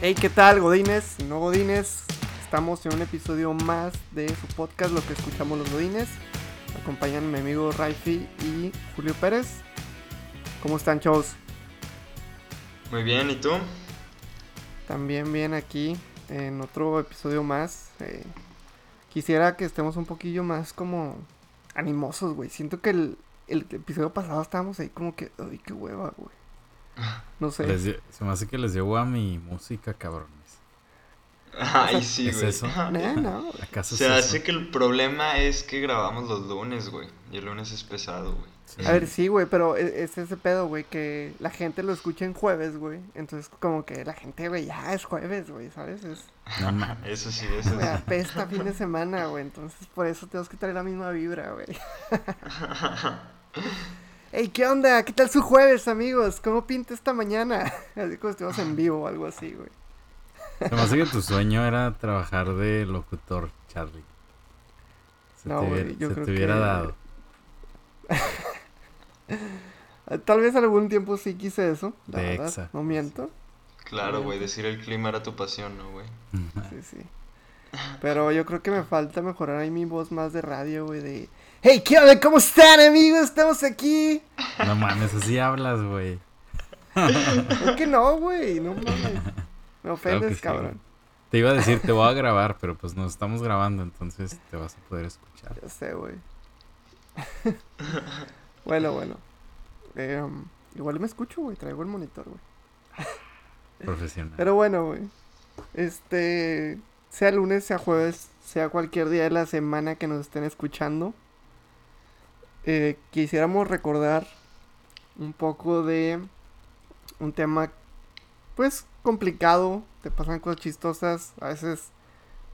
Hey, ¿qué tal, Godines? No Godines, estamos en un episodio más de su podcast, Lo que escuchamos los Godines. Me acompañan mi amigo Raifi y Julio Pérez. ¿Cómo están, chavos? Muy bien, ¿y tú? También bien aquí en otro episodio más. Eh, quisiera que estemos un poquillo más como animosos, güey. Siento que el, el episodio pasado estábamos ahí como que, ay, qué hueva, güey. No sé. Les se me hace que les dio a mi música, cabrones. Ay, sí, ¿Es güey. eso? No, no. ¿Acaso Se es hace eso? que el problema es que grabamos los lunes, güey. Y el lunes es pesado, güey. Sí. A ver, sí, güey, pero e- es ese pedo, güey, que la gente lo escucha en jueves, güey. Entonces, como que la gente, güey, ya es jueves, güey, ¿sabes? Es, No mames. Eso sí, eso sí. apesta fin de semana, güey. Entonces, por eso tenemos que traer la misma vibra, güey. Ey, ¿qué onda? ¿Qué tal su jueves, amigos? ¿Cómo pinta esta mañana? Así como estuvimos en vivo o algo así, güey. Se me hace que tu sueño era trabajar de locutor, Charlie. Se No, te güey, yo se creo te hubiera que- dado. Eh, Tal vez algún tiempo sí quise eso, la De verdad, exa, no miento. Claro, güey, decir el clima era tu pasión, ¿no, güey? Sí, sí. Pero yo creo que me falta mejorar ahí mi voz más de radio, güey, de... Hey, ¿qué onda? ¿Cómo están, amigos? Estamos aquí. No mames, así hablas, güey. ¿Por qué no, güey? No mames. Me ofendes, que sí, cabrón. Te iba a decir, te voy a grabar, pero pues nos estamos grabando, entonces te vas a poder escuchar. Ya sé, güey. bueno, bueno. Eh, um, igual me escucho, güey. Traigo el monitor, güey. Profesional. Pero bueno, güey. Este, sea lunes, sea jueves, sea cualquier día de la semana que nos estén escuchando, eh, quisiéramos recordar un poco de un tema, pues, complicado. Te pasan cosas chistosas, a veces,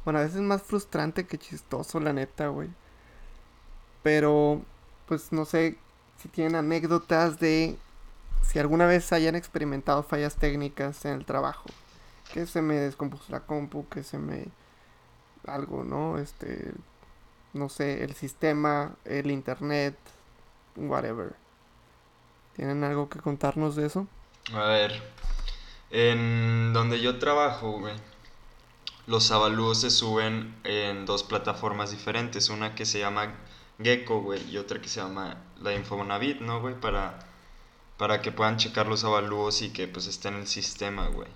bueno, a veces más frustrante que chistoso, la neta, güey. Pero, pues, no sé si tienen anécdotas de si alguna vez hayan experimentado fallas técnicas en el trabajo. Que se me descompuso la compu, que se me... algo, ¿no? Este... No sé, el sistema, el internet, whatever. ¿Tienen algo que contarnos de eso? A ver, en donde yo trabajo, güey, los avalúos se suben en dos plataformas diferentes, una que se llama Gecko, güey, y otra que se llama la Infonavit, ¿no, güey? Para, para que puedan checar los avalúos y que pues esté en el sistema, güey.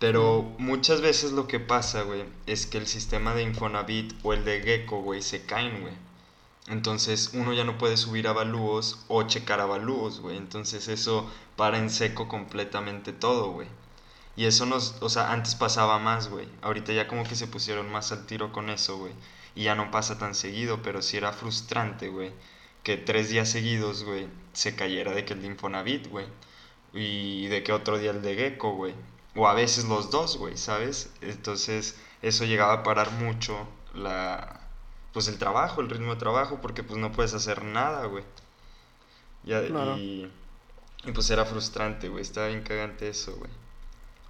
Pero muchas veces lo que pasa, güey, es que el sistema de Infonavit o el de Gecko, güey, se caen, güey. Entonces uno ya no puede subir avalúos o checar avalúos, güey. Entonces eso para en seco completamente todo, güey. Y eso nos, o sea, antes pasaba más, güey. Ahorita ya como que se pusieron más al tiro con eso, güey. Y ya no pasa tan seguido, pero sí era frustrante, güey. Que tres días seguidos, güey, se cayera de que el de Infonavit, güey. Y de que otro día el de Gecko, güey. O a veces los dos, güey, ¿sabes? Entonces eso llegaba a parar mucho la... Pues el trabajo, el ritmo de trabajo, porque pues no puedes hacer nada, güey. Ya, Claro. y, y pues era frustrante, güey. Estaba bien cagante eso, güey.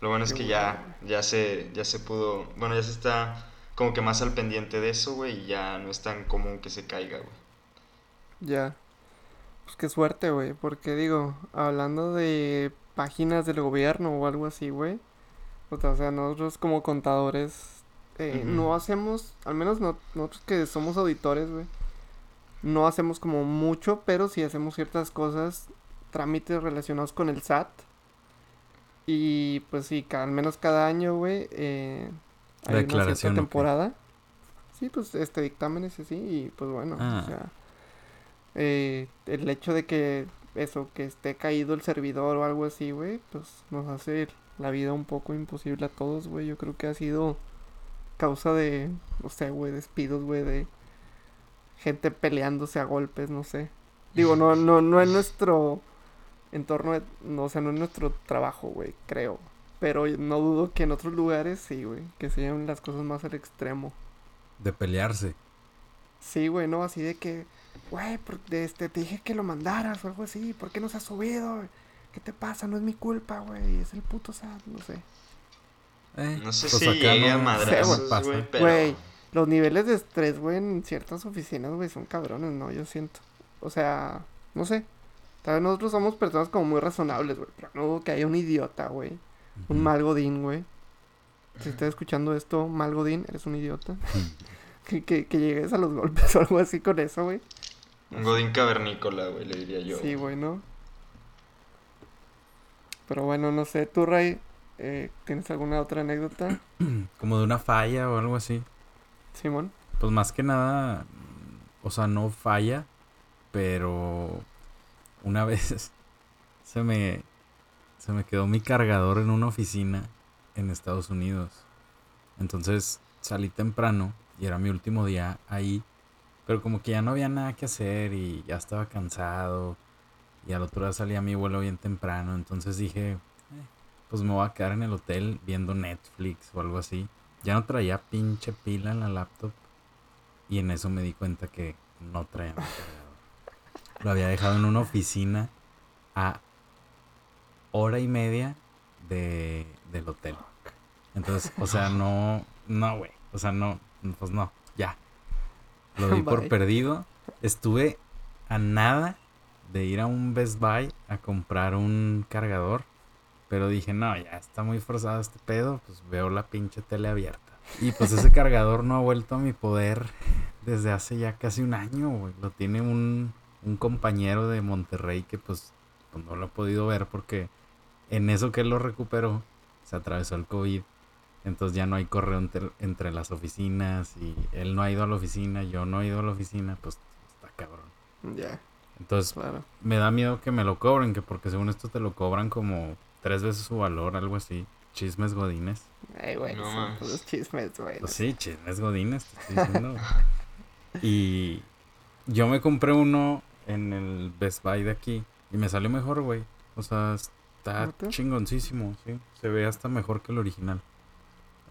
Lo bueno es que ya, ya se, ya se pudo, bueno, ya se está como que más al pendiente de eso, güey, y ya no es tan común que se caiga, güey. Ya. Pues qué suerte, güey. Porque digo, hablando de páginas del gobierno o algo así, güey. O sea, nosotros como contadores eh, no hacemos, al menos no- nosotros que somos auditores, güey. No hacemos como mucho, pero sí hacemos ciertas cosas, trámites relacionados con el SAT. Y pues sí, ca- al menos cada año, güey, eh, hay una cierta temporada. Sí, pues este dictámenes y así, y pues bueno, Ah. o sea, eh, el hecho de que eso, que esté caído el servidor o algo así, güey, pues nos hace la vida un poco imposible a todos, güey. Yo creo que ha sido causa de, no sé, güey, despidos, güey, de gente peleándose a golpes, no sé. Digo, no, no, no en nuestro entorno, de- no, o sea, no en nuestro trabajo, güey, creo. Pero no dudo que en otros lugares sí, güey, que se lleven las cosas más al extremo. De pelearse. Sí, güey, no, así de que, güey, este, te dije que lo mandaras o algo así, ¿por qué no se ha subido? ¿Qué te pasa? No es mi culpa, güey, es el puto SAT, no sé. Eh, No sé pues si a no- pasa. güey, pero... Los niveles de estrés, güey, en ciertas oficinas, güey, son cabrones, ¿no? Yo siento. O sea, no sé. Tal vez nosotros somos personas como muy razonables, güey, pero no que haya un idiota, güey. Un mal godín, güey. si estás escuchando esto, Malgodín, eres un idiota. que, que, que llegues a los golpes o algo así con eso, güey. Un godín cavernícola, güey, le diría yo. Sí, güey, ¿no? Pero bueno, no sé, tú, Ray, eh, ¿tienes alguna otra anécdota? Como de una falla o algo así. Simón. Pues más que nada, o sea, no falla, pero una vez se me se me quedó mi cargador en una oficina en Estados Unidos. Entonces salí temprano y era mi último día ahí, pero como que ya no había nada que hacer y ya estaba cansado y al otro día salía mi vuelo bien temprano, entonces dije, "Eh, pues me voy a quedar en el hotel viendo Netflix o algo así. Ya no traía pinche pila en la laptop y en eso me di cuenta que no traía mi cargador. Lo había dejado en una oficina a hora y media de, del hotel. Entonces, o sea, no, no, güey. O sea, no, pues no. Lo di por perdido. Estuve a nada de ir a un Best Buy a comprar un cargador. Pero dije, no, ya está muy forzado este pedo. Pues veo la pinche tele abierta. Y pues ese cargador no ha vuelto a mi poder desde hace ya casi un año, güey. Lo tiene un, un compañero de Monterrey que pues, pues no lo he podido ver porque en eso que él lo recuperó se atravesó el COVID. Entonces ya no hay correo entre, entre las oficinas y él no ha ido a la oficina, yo no he ido a la oficina, pues está cabrón. Ya, Entonces claro. me da miedo que me lo cobren, que porque según esto te lo cobran como tres veces su valor, algo así. Chismes godines. Ay, güey, No son puros chismes, güey. Pues sí, chismes godines, te estoy diciendo. y yo me compré uno en el Best Buy de aquí y me salió mejor, güey. O sea, está chingoncísimo, sí. Se ve hasta mejor que el original.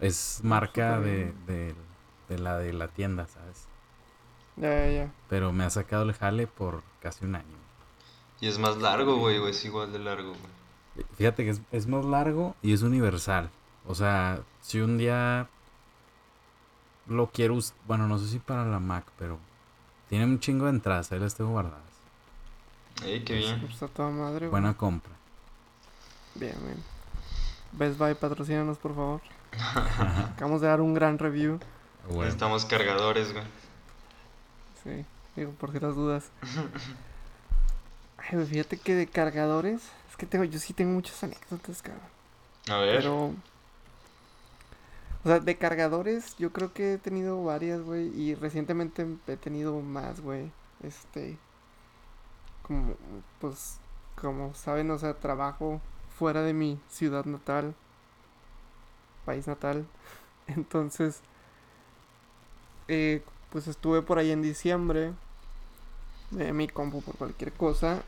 Es marca de, de, de la de la tienda, ¿sabes? Ya, ya, ya. Pero me ha sacado el jale por casi un año. Y es más largo, güey, güey, es igual de largo, güey. Fíjate que es, es más largo y es universal. O sea, si un día lo quiero, us- bueno, no sé si para la Mac, pero tiene un chingo de entradas, ahí las tengo guardadas. Ey, qué bien. Pues Está toda madre, güey. Buena compra. Bien, bien. Best Buy, patrocínanos, por favor. Acabamos de dar un gran review. Bueno, Necesitamos cargadores, güey. Sí, digo, por si las dudas. Ay, güey, fíjate que de cargadores. Es que tengo, yo sí tengo muchas anécdotas, cabrón. A ver. Pero. O sea, de cargadores, yo creo que he tenido varias, güey. Y recientemente he tenido más, güey. Este. Como, pues, como saben, o sea, trabajo fuera de mi ciudad natal. País natal. Entonces. eh, pues estuve por ahí en diciembre. Mi compu por cualquier cosa.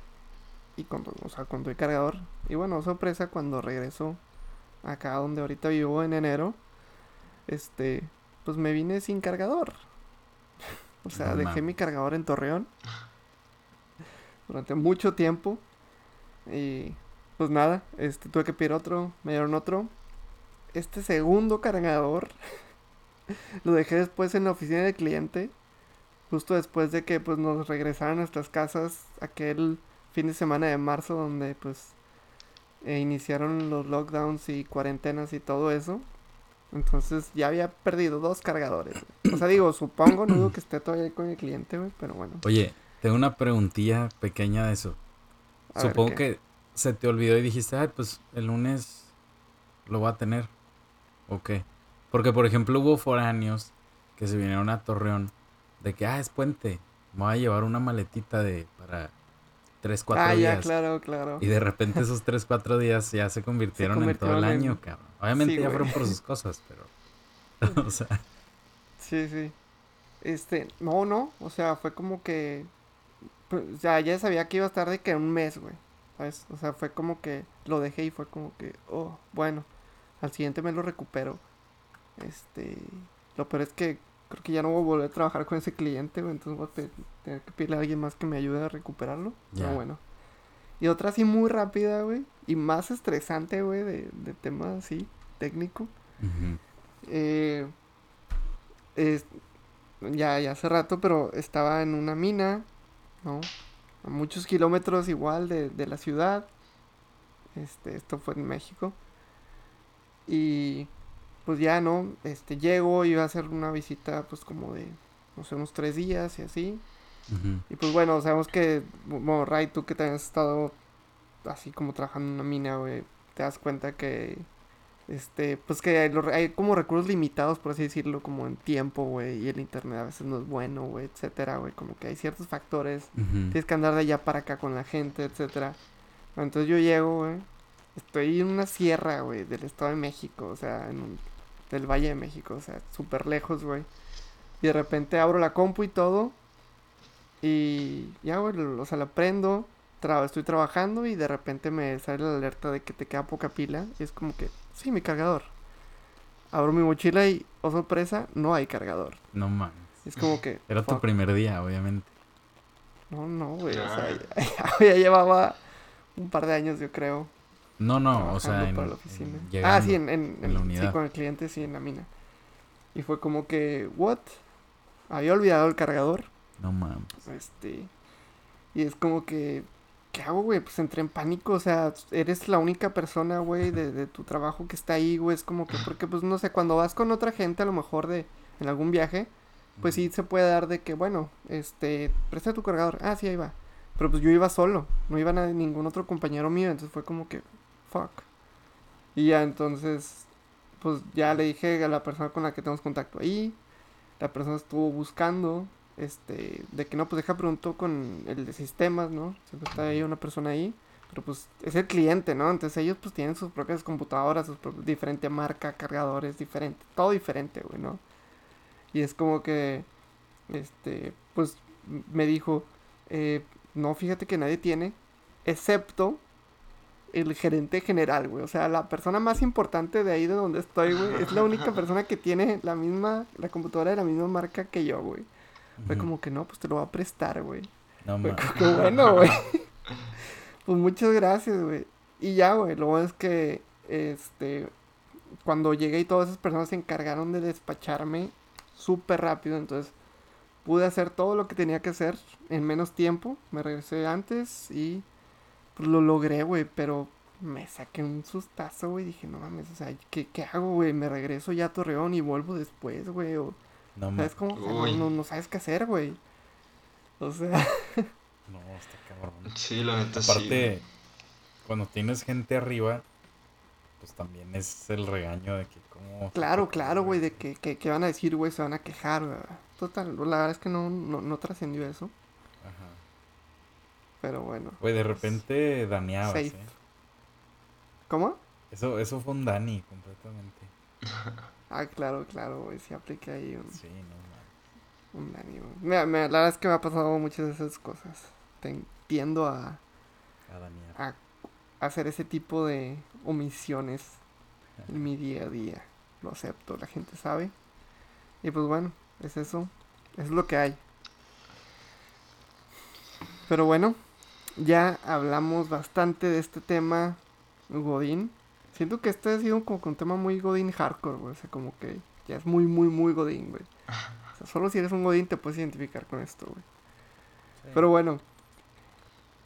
Y con, o sea, con el cargador. Y bueno, sorpresa cuando regreso acá donde ahorita vivo en enero, este, pues me vine sin cargador. O sea, No dejé mi cargador en Torreón durante mucho tiempo. Y pues nada, este, tuve que pedir otro, me dieron otro. Este segundo cargador lo dejé después en la oficina del cliente. Justo después de que pues nos regresaran a nuestras casas aquel fin de semana de marzo donde pues eh, iniciaron los lockdowns y cuarentenas y todo eso. Entonces ya había perdido dos cargadores. O sea, digo, supongo, no dudo que esté todavía con el cliente, güey, pero bueno. Oye, tengo una preguntilla pequeña de eso. A Supongo que se te olvidó y dijiste, ay, pues el lunes lo voy a tener. ¿O qué? Porque, por ejemplo, hubo foráneos que se vinieron a Torreón de que, ah, es puente. Me voy a llevar una maletita de para 3, 4 Ah, días. ya, claro, claro. Y de repente esos 3, 4 días ya se convirtieron en todo el en- año, cabrón. Obviamente Sí, ya güey. fueron por sus cosas, pero... o sea, Sí, sí. Este, no, no, o sea, fue como que, pues, o sea, ya sabía que iba a estar de que un mes, güey, ¿sabes? O sea, fue como que lo dejé y fue como que, oh, bueno, al siguiente mes lo recupero. Este, lo peor es que creo que ya no voy a volver a trabajar con ese cliente, entonces voy a tener que pedirle a alguien más que me ayude a recuperarlo. Pero bueno. Y otra así muy rápida, güey, y más estresante, güey, de, de tema así, técnico. Eh, es- ya, ya hace rato, pero estaba en una mina, ¿no? A muchos kilómetros igual de, de la ciudad. Este, esto fue en México. Y pues ya, ¿no? Este, llego, iba a hacer una visita, pues como de, no sé, unos tres días y así. Y pues bueno, sabemos que, bueno, Ray, tú que te has estado así como trabajando en una mina, güey, te das cuenta que, este, pues que hay, lo- hay como recursos limitados, por así decirlo, como en tiempo, güey, y el internet a veces no es bueno, güey, etcétera, güey, como que hay ciertos factores, Ujú. tienes que andar de allá para acá con la gente, etcétera. Entonces yo llego, güey, estoy en una sierra, güey, del Estado de México, o sea, en un, del Valle de México, o sea, súper lejos, güey. Y de repente abro la compu y todo. Y ya, güey, lo- o sea, la prendo. tra- estoy trabajando y de repente me sale la alerta de que te queda poca pila. Y es como que, sí, mi cargador. Abro mi mochila y, oh sorpresa, no hay cargador. No mames. Es como que. Era tu primer día, obviamente. No, no, güey. O sea, Ah. ya, ya llevaba un par de años, yo creo. No, no, o sea, en, para la oficina. en- ah, sí, en, en- la unidad. Sí, con el cliente, sí, en la mina. Y fue como que, ¿what? Había olvidado el cargador. No mames. Este. Y es como que. ¿Qué hago, güey? Pues entré en pánico. O sea, eres la única persona, güey, de, de tu trabajo que está ahí, güey. Es como que, porque, pues no sé, cuando vas con otra gente, a lo mejor de. En algún viaje, pues sí se puede dar de que, bueno, este. Presta tu cargador. Ah, sí, ahí va. Pero pues yo iba solo. No iba nadie, ningún otro compañero mío. Entonces fue como que. Fuck. Y ya entonces. Pues ya le dije a la persona con la que tenemos contacto ahí. La persona estuvo buscando este, de que no, pues deja preguntó con el de sistemas, ¿no? Siempre está ahí una persona ahí, pero pues es el cliente, ¿no? Entonces ellos pues tienen sus propias computadoras, sus propias, diferente marca, cargadores, diferente, todo diferente, güey, ¿no? Y es como que, este, pues me dijo, eh, no, fíjate que nadie tiene, excepto el gerente general, güey. O sea, la persona más importante de ahí de donde estoy, güey, es la única persona que tiene la misma, la computadora de la misma marca que yo, güey. Fue como que no, pues te lo va a prestar, güey. No Fue como que bueno, güey. pues muchas gracias, güey. Y ya, güey, lo bueno es que, este, cuando llegué y todas esas personas se encargaron de despacharme súper rápido, entonces pude hacer todo lo que tenía que hacer en menos tiempo. Me regresé antes y pues lo logré, güey, pero me saqué un sustazo, güey. Dije, no mames, o sea, ¿qué, qué hago, güey? Me regreso ya a Torreón y vuelvo después, güey, o... No ¿Sabes mames. cómo? O sea, no, no, no sabes qué hacer, güey. O sea, No, está cabrón. Sí, la neta sí. Aparte, cuando tienes gente arriba, pues también es el regaño de que como... claro, claro, güey, de que, que, que van a decir, güey, se van a quejar, güey. Total, la verdad es que no, no, no trascendió eso. Pero bueno. Güey, de repente daneabas, Safe. ¿eh? ¿Cómo? Eso, eso fue un Dani completamente. Ah, claro, claro, güey, sí apliqué ahí un, Sí, no un daño, güey. Mira, mira, la verdad es que me ha pasado muchas de esas cosas. Tiendo a, A danear. a hacer ese tipo de omisiones en mi día a día. Lo acepto, la gente sabe. Y pues bueno, es eso. Es lo que hay. Pero bueno, ya hablamos bastante de este tema Godín. Siento que este ha sido como que un tema muy Godín hardcore, güey. O sea, como que ya es muy, muy, muy Godín, güey. O sea, solo si eres un Godín te puedes identificar con esto, güey. Pero bueno,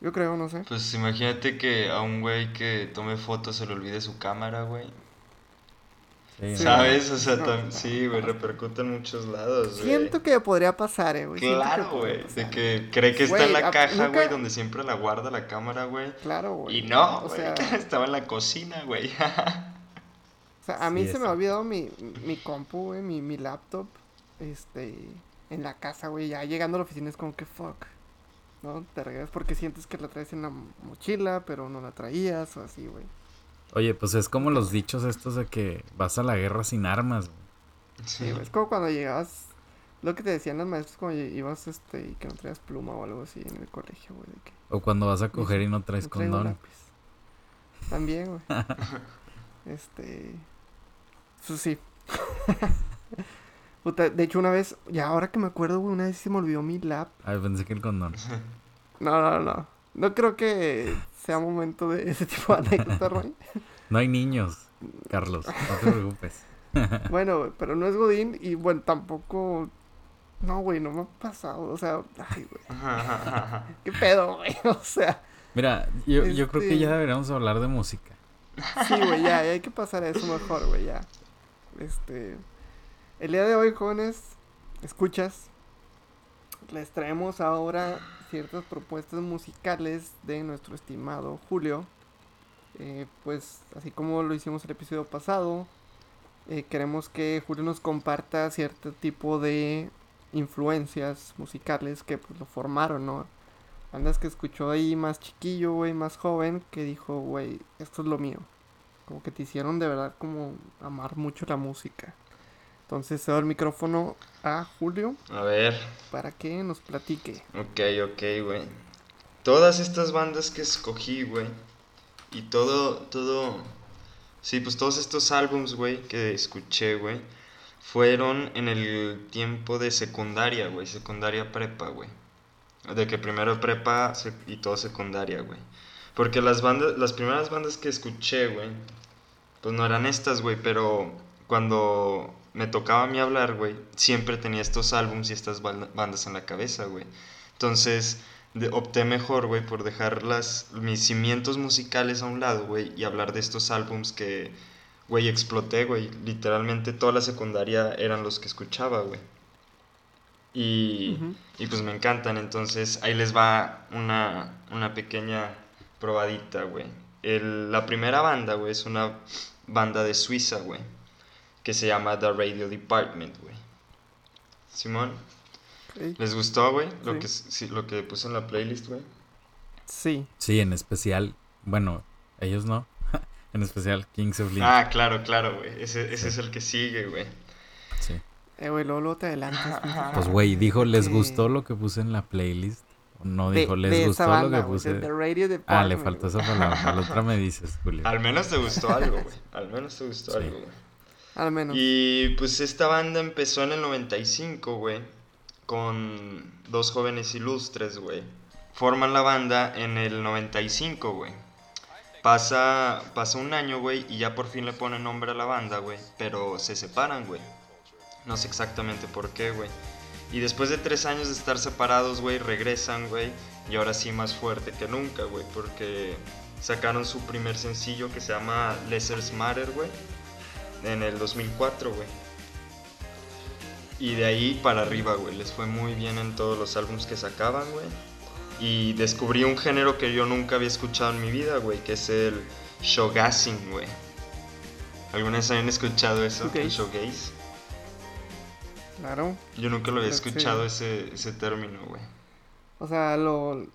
yo creo, no sé. Pues imagínate que a un güey que tome fotos se le olvide su cámara, güey. Sí. ¿Sabes? O sea, tam- sí, güey, repercute en muchos lados, güey. Siento que podría pasar, eh, güey. Claro, güey. De que cree que está Güey, en la a- caja, nunca- güey, donde siempre la guarda la cámara, güey. Claro, güey. Y no, o güey. sea, Estaba en la cocina, güey. o sea, a mí Sí, se me ha olvidado mi, mi compu, güey, mi, mi laptop, este, en la casa, güey. Ya llegando a la oficina es como que fuck. ¿No? Te regresas porque sientes que la traes en la mochila, pero no la traías o así, güey. Oye, pues es como los dichos estos de que vas a la guerra sin armas, güey. Sí, güey. Es como cuando llegabas, lo que te decían los maestros cuando ibas, este, y que no traías pluma o algo así en el colegio, güey. De que O cuando vas a coger y no no traes traigo condón. lápiz. También, güey. este. Eso sí. Puta, de hecho, una vez, ya ahora que me acuerdo, güey, una vez se me olvidó mi lap. Ay, pensé que el condón. No, no, no. No creo que sea momento de ese tipo de anécdota, Roy. No hay niños, Carlos. No te preocupes. Bueno, güey, pero no es Godín y bueno, tampoco. No, güey, no me ha pasado. O sea, ay, güey. ¿Qué pedo, güey? O sea, Mira, yo, yo creo que Este- ya deberíamos hablar de música. sí, güey, ya, ya hay que pasar a eso mejor, güey, ya. Este, el día de hoy, jóvenes, escuchas, les traemos ahora ciertas propuestas musicales de nuestro estimado Julio. Eh, pues así como lo hicimos el episodio pasado, eh, queremos que Julio nos comparta cierto tipo de influencias musicales que pues, lo formaron, ¿no? Bandas que escuchó ahí más chiquillo, güey, más joven, que dijo, güey, esto es lo mío. Como que te hicieron de verdad como amar mucho la música. Entonces cedo el micrófono a Julio A ver, para que nos platique. ok, ok, güey. Todas estas bandas que escogí, güey. Y todo, todo... Sí, pues todos estos álbums, güey, que escuché, güey. Fueron en el tiempo de secundaria, güey. Secundaria prepa, güey. De que primero prepa y todo secundaria, güey. Porque las bandas, las primeras bandas que escuché, güey, pues no eran estas, güey, pero cuando me tocaba a mí hablar, güey, siempre tenía estos álbums y estas bandas en la cabeza, güey. Entonces, de- opté mejor, güey, por dejar las, mis cimientos musicales a un lado, güey, y hablar de estos álbums que, güey, exploté, güey. Literalmente toda la secundaria eran los que escuchaba, güey. Y, y pues me encantan, entonces ahí les va una, una pequeña probadita, güey. La primera banda, güey, es una banda de Suiza, güey, que se llama The Radio Department, güey. Simón. ¿les gustó, güey? Lo, Sí. que, sí, lo que puse en la playlist, güey. Sí, Sí, en especial, bueno, ellos no. en especial Kings of Leon. Ah, claro, claro, güey. Ese, ese Sí. es el que sigue, güey. Sí. eh, güey, luego, luego te adelantas. Pues güey, dijo, ¿les gustó lo que puse en la playlist? O No De- dijo, ¿les de gustó banda, lo que puse? de The Radio Ah, le faltó esa palabra. La otra me dices, Julio. Al menos te gustó algo, güey. Al menos te gustó Sí. algo, güey. Al menos. Y pues esta banda empezó en el 95, güey, con dos jóvenes ilustres, güey. Forman la banda en el 95, güey. Pasa, pasa un año, güey, y ya por fin le ponen nombre a la banda, güey. Pero se separan, güey. No sé exactamente por qué, güey. Y después de tres años de estar separados, güey, regresan, güey. Y ahora sí más fuerte que nunca, güey. Porque sacaron su primer sencillo que se llama Lesser's Matter, güey en el 2004, güey. Y de ahí para arriba, güey. Les fue muy bien en todos los álbumes que sacaban, güey. Y descubrí un género que yo nunca había escuchado en mi vida, güey, que es el showgazing, güey. ¿Alguna vez habían escuchado eso? El Shoegaze. showgaze. Claro. Yo nunca lo había que escuchado ese, ese término, güey. O sea, lo,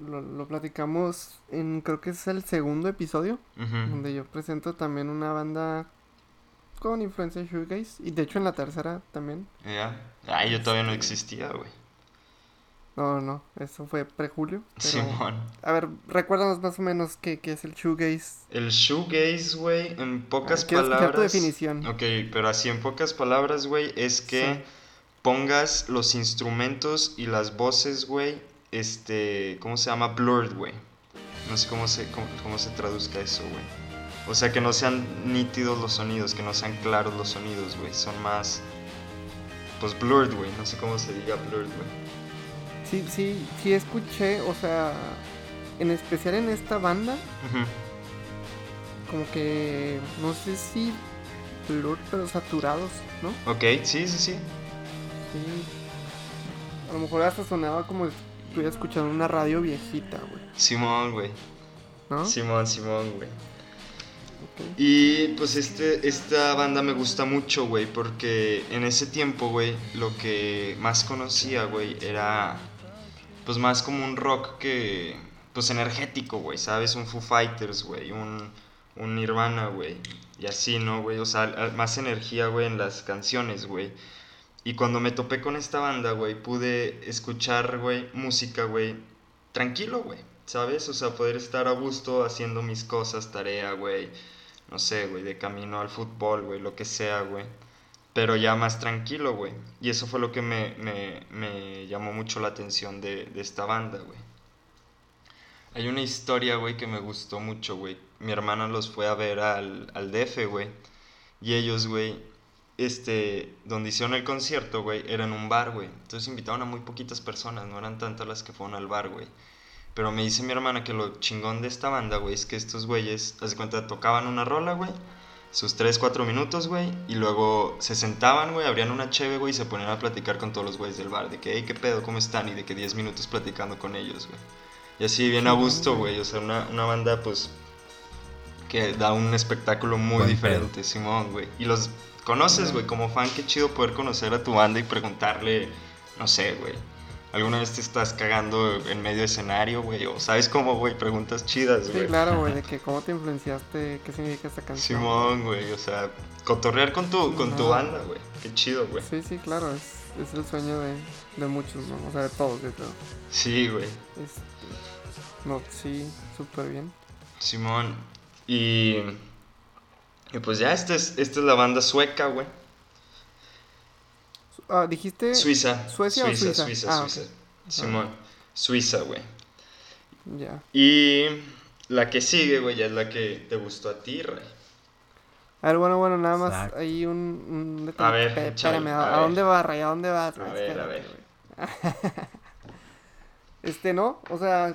lo, lo platicamos en, creo que es el segundo episodio, donde yo presento también una banda con influencia de shoegaze. Y de hecho en la tercera también. Ya. Ah, yo todavía no Este- existía, güey. No, no, eso fue pre-julio. pero- Simón. A ver, recuérdanos más o menos qué, qué es el shoegaze. El shoegaze, güey, en pocas escuchar palabras. tu definición. Ok, pero así en pocas palabras, güey, es que Sí. pongas los instrumentos y las voces, güey, este, ¿cómo se llama? Blurred, güey. No sé cómo se, cómo, cómo se traduzca eso, güey. O sea, que no sean nítidos los sonidos, que no sean claros los sonidos, güey. Son más, pues, blurred, güey. No sé cómo se diga blurred, güey. Sí, sí, sí escuché, o sea, en especial en esta banda, como que, no sé si blur, pero saturados, ¿no? Ok, sí, sí, sí. Sí. A lo mejor hasta sonaba como estuviera escuchando una radio viejita, güey, Simón, güey. ¿no? Simón, Simón, güey. Y pues este, esta banda me gusta mucho, güey, porque en ese tiempo, güey, lo que más conocía, güey, era pues más como un rock que, pues energético, güey, ¿sabes? Un Foo Fighters, güey, un, un Nirvana, güey, y así, ¿no, güey? O sea, más energía, güey, en las canciones, güey. Y cuando me topé con esta banda, güey, pude escuchar, güey, música, güey, tranquilo, güey, ¿sabes? O sea, poder estar a gusto haciendo mis cosas, tarea, güey, no sé, güey, de camino al fútbol, güey, lo que sea, güey. Pero ya más tranquilo, güey. Y eso fue lo que me, me, me llamó mucho la atención de, de esta banda, güey. Hay una historia, güey, que me gustó mucho, güey. Mi hermana los fue a ver al, al DF, güey. Y ellos, güey, este, donde hicieron el concierto, güey, era en un bar, güey. Entonces invitaron a muy poquitas personas, no eran tantas las que fueron al bar, güey. Pero me dice mi hermana que lo chingón de esta banda, güey, es que estos güeyes, haz de cuenta, tocaban una rola, güey. sus 3, 4 minutos, güey, y luego se sentaban, güey, abrían una cheve, güey, y se ponían a platicar con todos los güeyes del bar, de que, hey, ¿qué pedo? ¿Cómo están? Y de que 10 minutos platicando con ellos, güey. Y así, bien a gusto, güey, o sea, una, una banda, pues, que da un espectáculo muy Buen diferente, Simón, güey. Y los conoces, güey, como fan, qué chido poder conocer a tu banda y preguntarle, no sé, güey. ¿Alguna vez te estás cagando en medio escenario, güey? O sabes cómo, güey, preguntas chidas, Sí, güey. claro, güey, de que cómo te influenciaste, qué significa esta canción. Simón, güey, o sea, cotorrear con tu, con tu banda, güey. Qué chido, güey. Sí, sí, claro, es, es el sueño de, de muchos, ¿no? O sea, de todos, yo creo. Sí, güey. Este, no, sí, súper bien. Simón. Y. Y pues ya, esta es, esta es la banda sueca, güey. Ah, dijiste... Suiza. ¿Suecia o Suiza, Suiza? Suiza, Ah, Suiza. Simón. Suiza, güey. Ya. Y la que sigue, güey, ya es la que te gustó a ti, Rey. A ver, bueno, bueno, nada más Exacto. hay un, un detalle. A ver, Espérame, a ¿a, ver. a dónde vas, Ray? ¿A dónde vas? A Ray? ver, a Espérate, ver. güey. este, ¿no? O sea,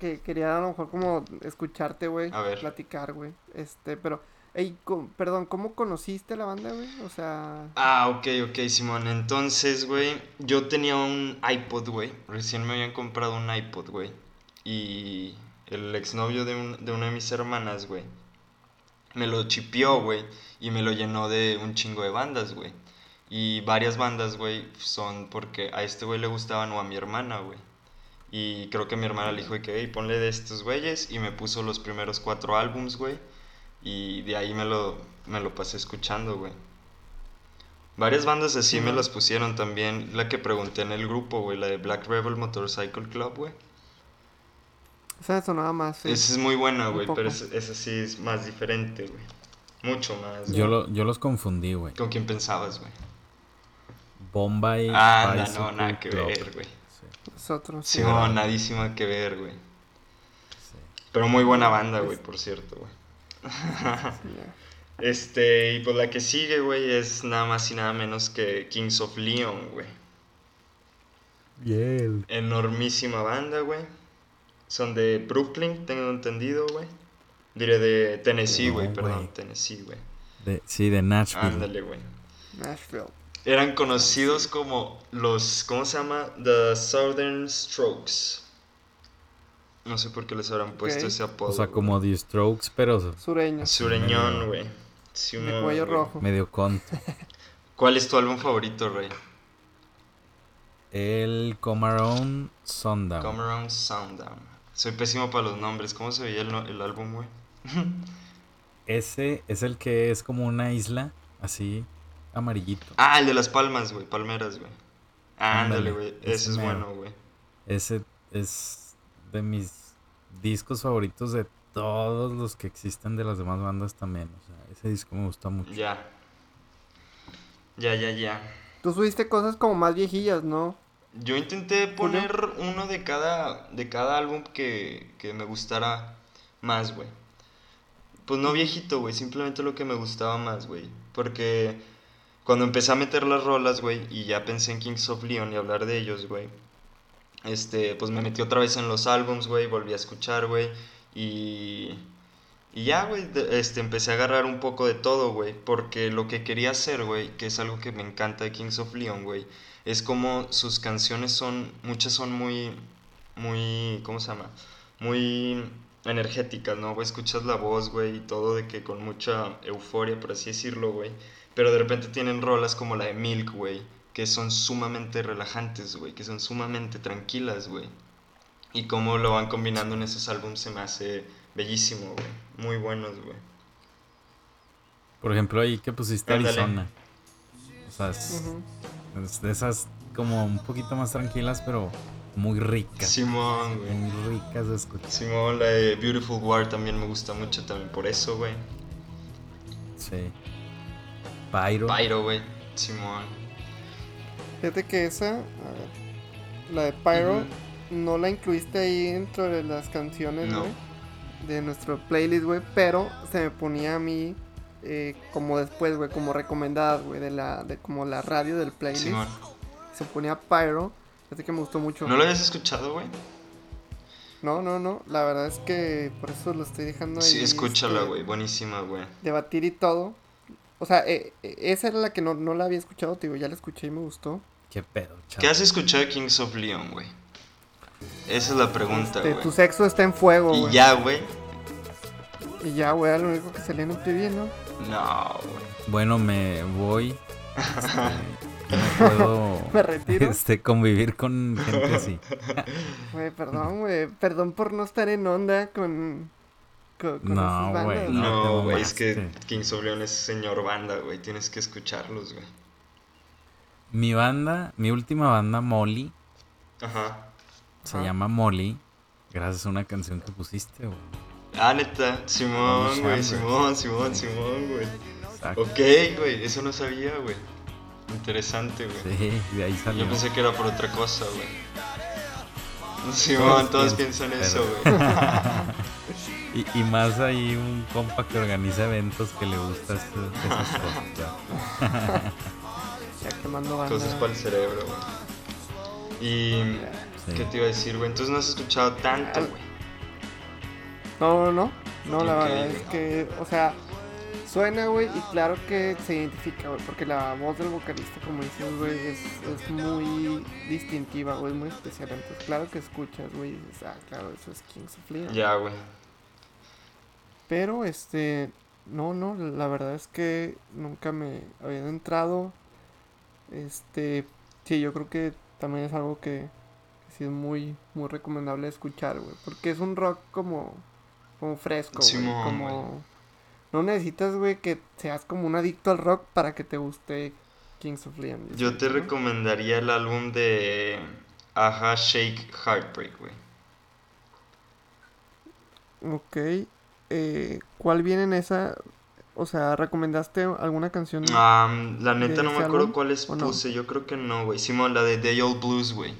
que quería a lo mejor como escucharte, güey. A ver. Platicar, güey. Este, pero, ey, perdón, ¿cómo conociste la banda, güey? O sea, Ah, ok, ok, Simón. Entonces, güey, yo tenía un iPod, güey. Recién me habían comprado un iPod, güey. Y el exnovio de, un- de una de mis hermanas, güey, me lo chipió, güey. Y me lo llenó de un chingo de bandas, güey. Y varias bandas, güey, son porque a este güey le gustaban o a mi hermana, güey. Y creo que mi hermana le dijo de que, hey, ponle de estos güeyes. Y me puso los primeros cuatro álbums, güey. Y de ahí me lo, me lo pasé escuchando, güey. Varias bandas así me las pusieron también. La que pregunté en el grupo, güey, la de Black Rebel Motorcycle Club, güey. esa me sonaba más. sí. Esa es muy buena, güey, pero esa, esa sí es más diferente, güey. Mucho más. Yo, güey. lo, yo los confundí, güey. ¿Con quién pensabas, güey? Bomba y Ah, no, no, nada que ver, güey. Sí, Es otro, sí. No, nadísima que ver, güey. sí. Pero muy buena banda, güey, por cierto, güey. Este, y pues la que sigue, güey, es nada más y nada menos que Kings of Leon, güey. Bien. Enormísima banda, güey. Son de Brooklyn, tengo entendido, güey. Diré de Tennessee, No, güey, perdón. Tennessee, güey. Sí, de Nashville. Ándale, güey. Nashville. Eran conocidos como los, ¿cómo se llama? The Southern Strokes. No sé por qué les habrán puesto ese apodo. O sea, como The Strokes, pero Sureño. Sureñón, güey. Sí, De cuello güey. rojo. medio conto. ¿Cuál es tu álbum favorito, Rey? El Comarone Sundown. Come Around Sundown. Soy pésimo para los nombres. ¿Cómo se veía el, no- el álbum, güey? Ese es el que es como una isla, así, amarillito. Ah, el de las palmas, güey. Palmeras, güey. Ah, ándale, güey. ese es mero. bueno, güey. Ese es de mis discos favoritos de todos los que existen de las demás bandas también. O sea, ese disco me gusta mucho. Ya. Ya, ya, ya. Tú subiste cosas como más viejillas, ¿no? Yo intenté poner uno de cada, de cada álbum que, que me gustara más, güey. Pues no viejito, güey, simplemente lo que me gustaba más, güey. Porque cuando empecé a meter las rolas, güey, y ya pensé en Kings of Leon y hablar de ellos, güey. Este, pues me metí otra vez en los álbums, güey, volví a escuchar, güey. Y, y ya, güey, este, empecé a agarrar un poco de todo, güey. Porque lo que quería hacer, güey, que es algo que me encanta de Kings of Leon, güey, es como sus canciones son, muchas son muy, muy, ¿cómo se llama? Muy energéticas, ¿no? Güey, escuchas la voz, güey, y todo de que con mucha euforia, por así decirlo, güey. Pero de repente tienen rolas como la de Milk, güey, que son sumamente relajantes, güey, que son sumamente tranquilas, güey. Y cómo lo van combinando en esos álbumes se me hace bellísimo, güey. Muy buenos, güey. Por ejemplo, ahí que pusiste Ándale. Arizona. O sea, es, Ujú. es de esas como un poquito más tranquilas, pero muy ricas. Simón, güey. Muy ricas de escuchar. Simón, la de Beautiful War también me gusta mucho también por eso, güey. Sí. Pyro. Pyro, güey. Simón. Fíjate que esa, a ver, la de Pyro, no la incluiste ahí dentro de las canciones, No. De nuestro playlist, güey. Pero se me ponía a mí eh, como después, güey, como recomendadas, güey, de la, de como la radio del playlist. Simón. Se ponía Pyro. Fíjate que me gustó mucho. ¿No lo habías escuchado, güey? No, no, no. La verdad es que por eso lo estoy dejando ahí. Sí, escúchala, este, güey. Buenísima, güey. Debatir y todo. O sea, eh, eh, esa era la que no, no la había escuchado, te digo, ya la escuché y me gustó. ¿Qué pedo, ¿Qué has escuchado de Kings of Leon, güey? Esa es la pregunta, Este, güey. tu sexo está en fuego, Y güey. ya, güey. Y ya, güey, era lo único que salía en el TV, ¿no? No, güey. Bueno, me voy. Este, no puedo Me retiro. este, convivir con gente así. Güey, perdón, güey. Perdón por no estar en onda con. Con, con No, güey, güey. no. Güey, es que. Kings of Leon es señor banda, güey. Tienes que escucharlos, güey. Mi banda, mi última banda, Molly, Ajá. se Ajá. llama Molly, gracias a una canción que pusiste, güey. Ah, neta. Simón, güey. Simón, Simón, Simón, güey. Ok, güey. Eso no sabía, güey. Interesante, güey. Sí, de ahí salió. Yo pensé que era por otra cosa, güey. Simón, todos Todos piensan piensan, eso, güey. Y, y más ahí un compa que organiza eventos que le gusta esas cosas. ya. Ya quemando banda. Cosas para el cerebro, güey. Y. Sí. ¿Qué te iba a decir, güey? Entonces no has escuchado tanto, güey. No, no, no. No, la verdad es que, o sea, suena, güey, y claro que se identifica, güey, porque la voz del vocalista, como dices, güey, es, es muy distintiva, güey, es muy especial. Entonces, claro que escuchas, güey, y dices, ah, claro, eso es Kings of Leon. Ya, güey. Pero, este, no, no, la verdad es que nunca me había entrado. Este, sí, yo creo que también es algo que, que sí es muy, muy recomendable escuchar, güey, porque es un rock como, como fresco, Simón, como... No necesitas, güey, que seas como un adicto al rock para que te guste Kings of Leon. Yo te ¿no? recomendaría el álbum de Aja Shake Heartbreak, güey. Ok, eh, ¿cuál viene en esa? O sea, ¿recomendaste alguna canción? Ah, la neta ¿De no me acuerdo álbum cuáles no? puse, yo creo que no, güey. Simón, la de Day Old Blues, güey.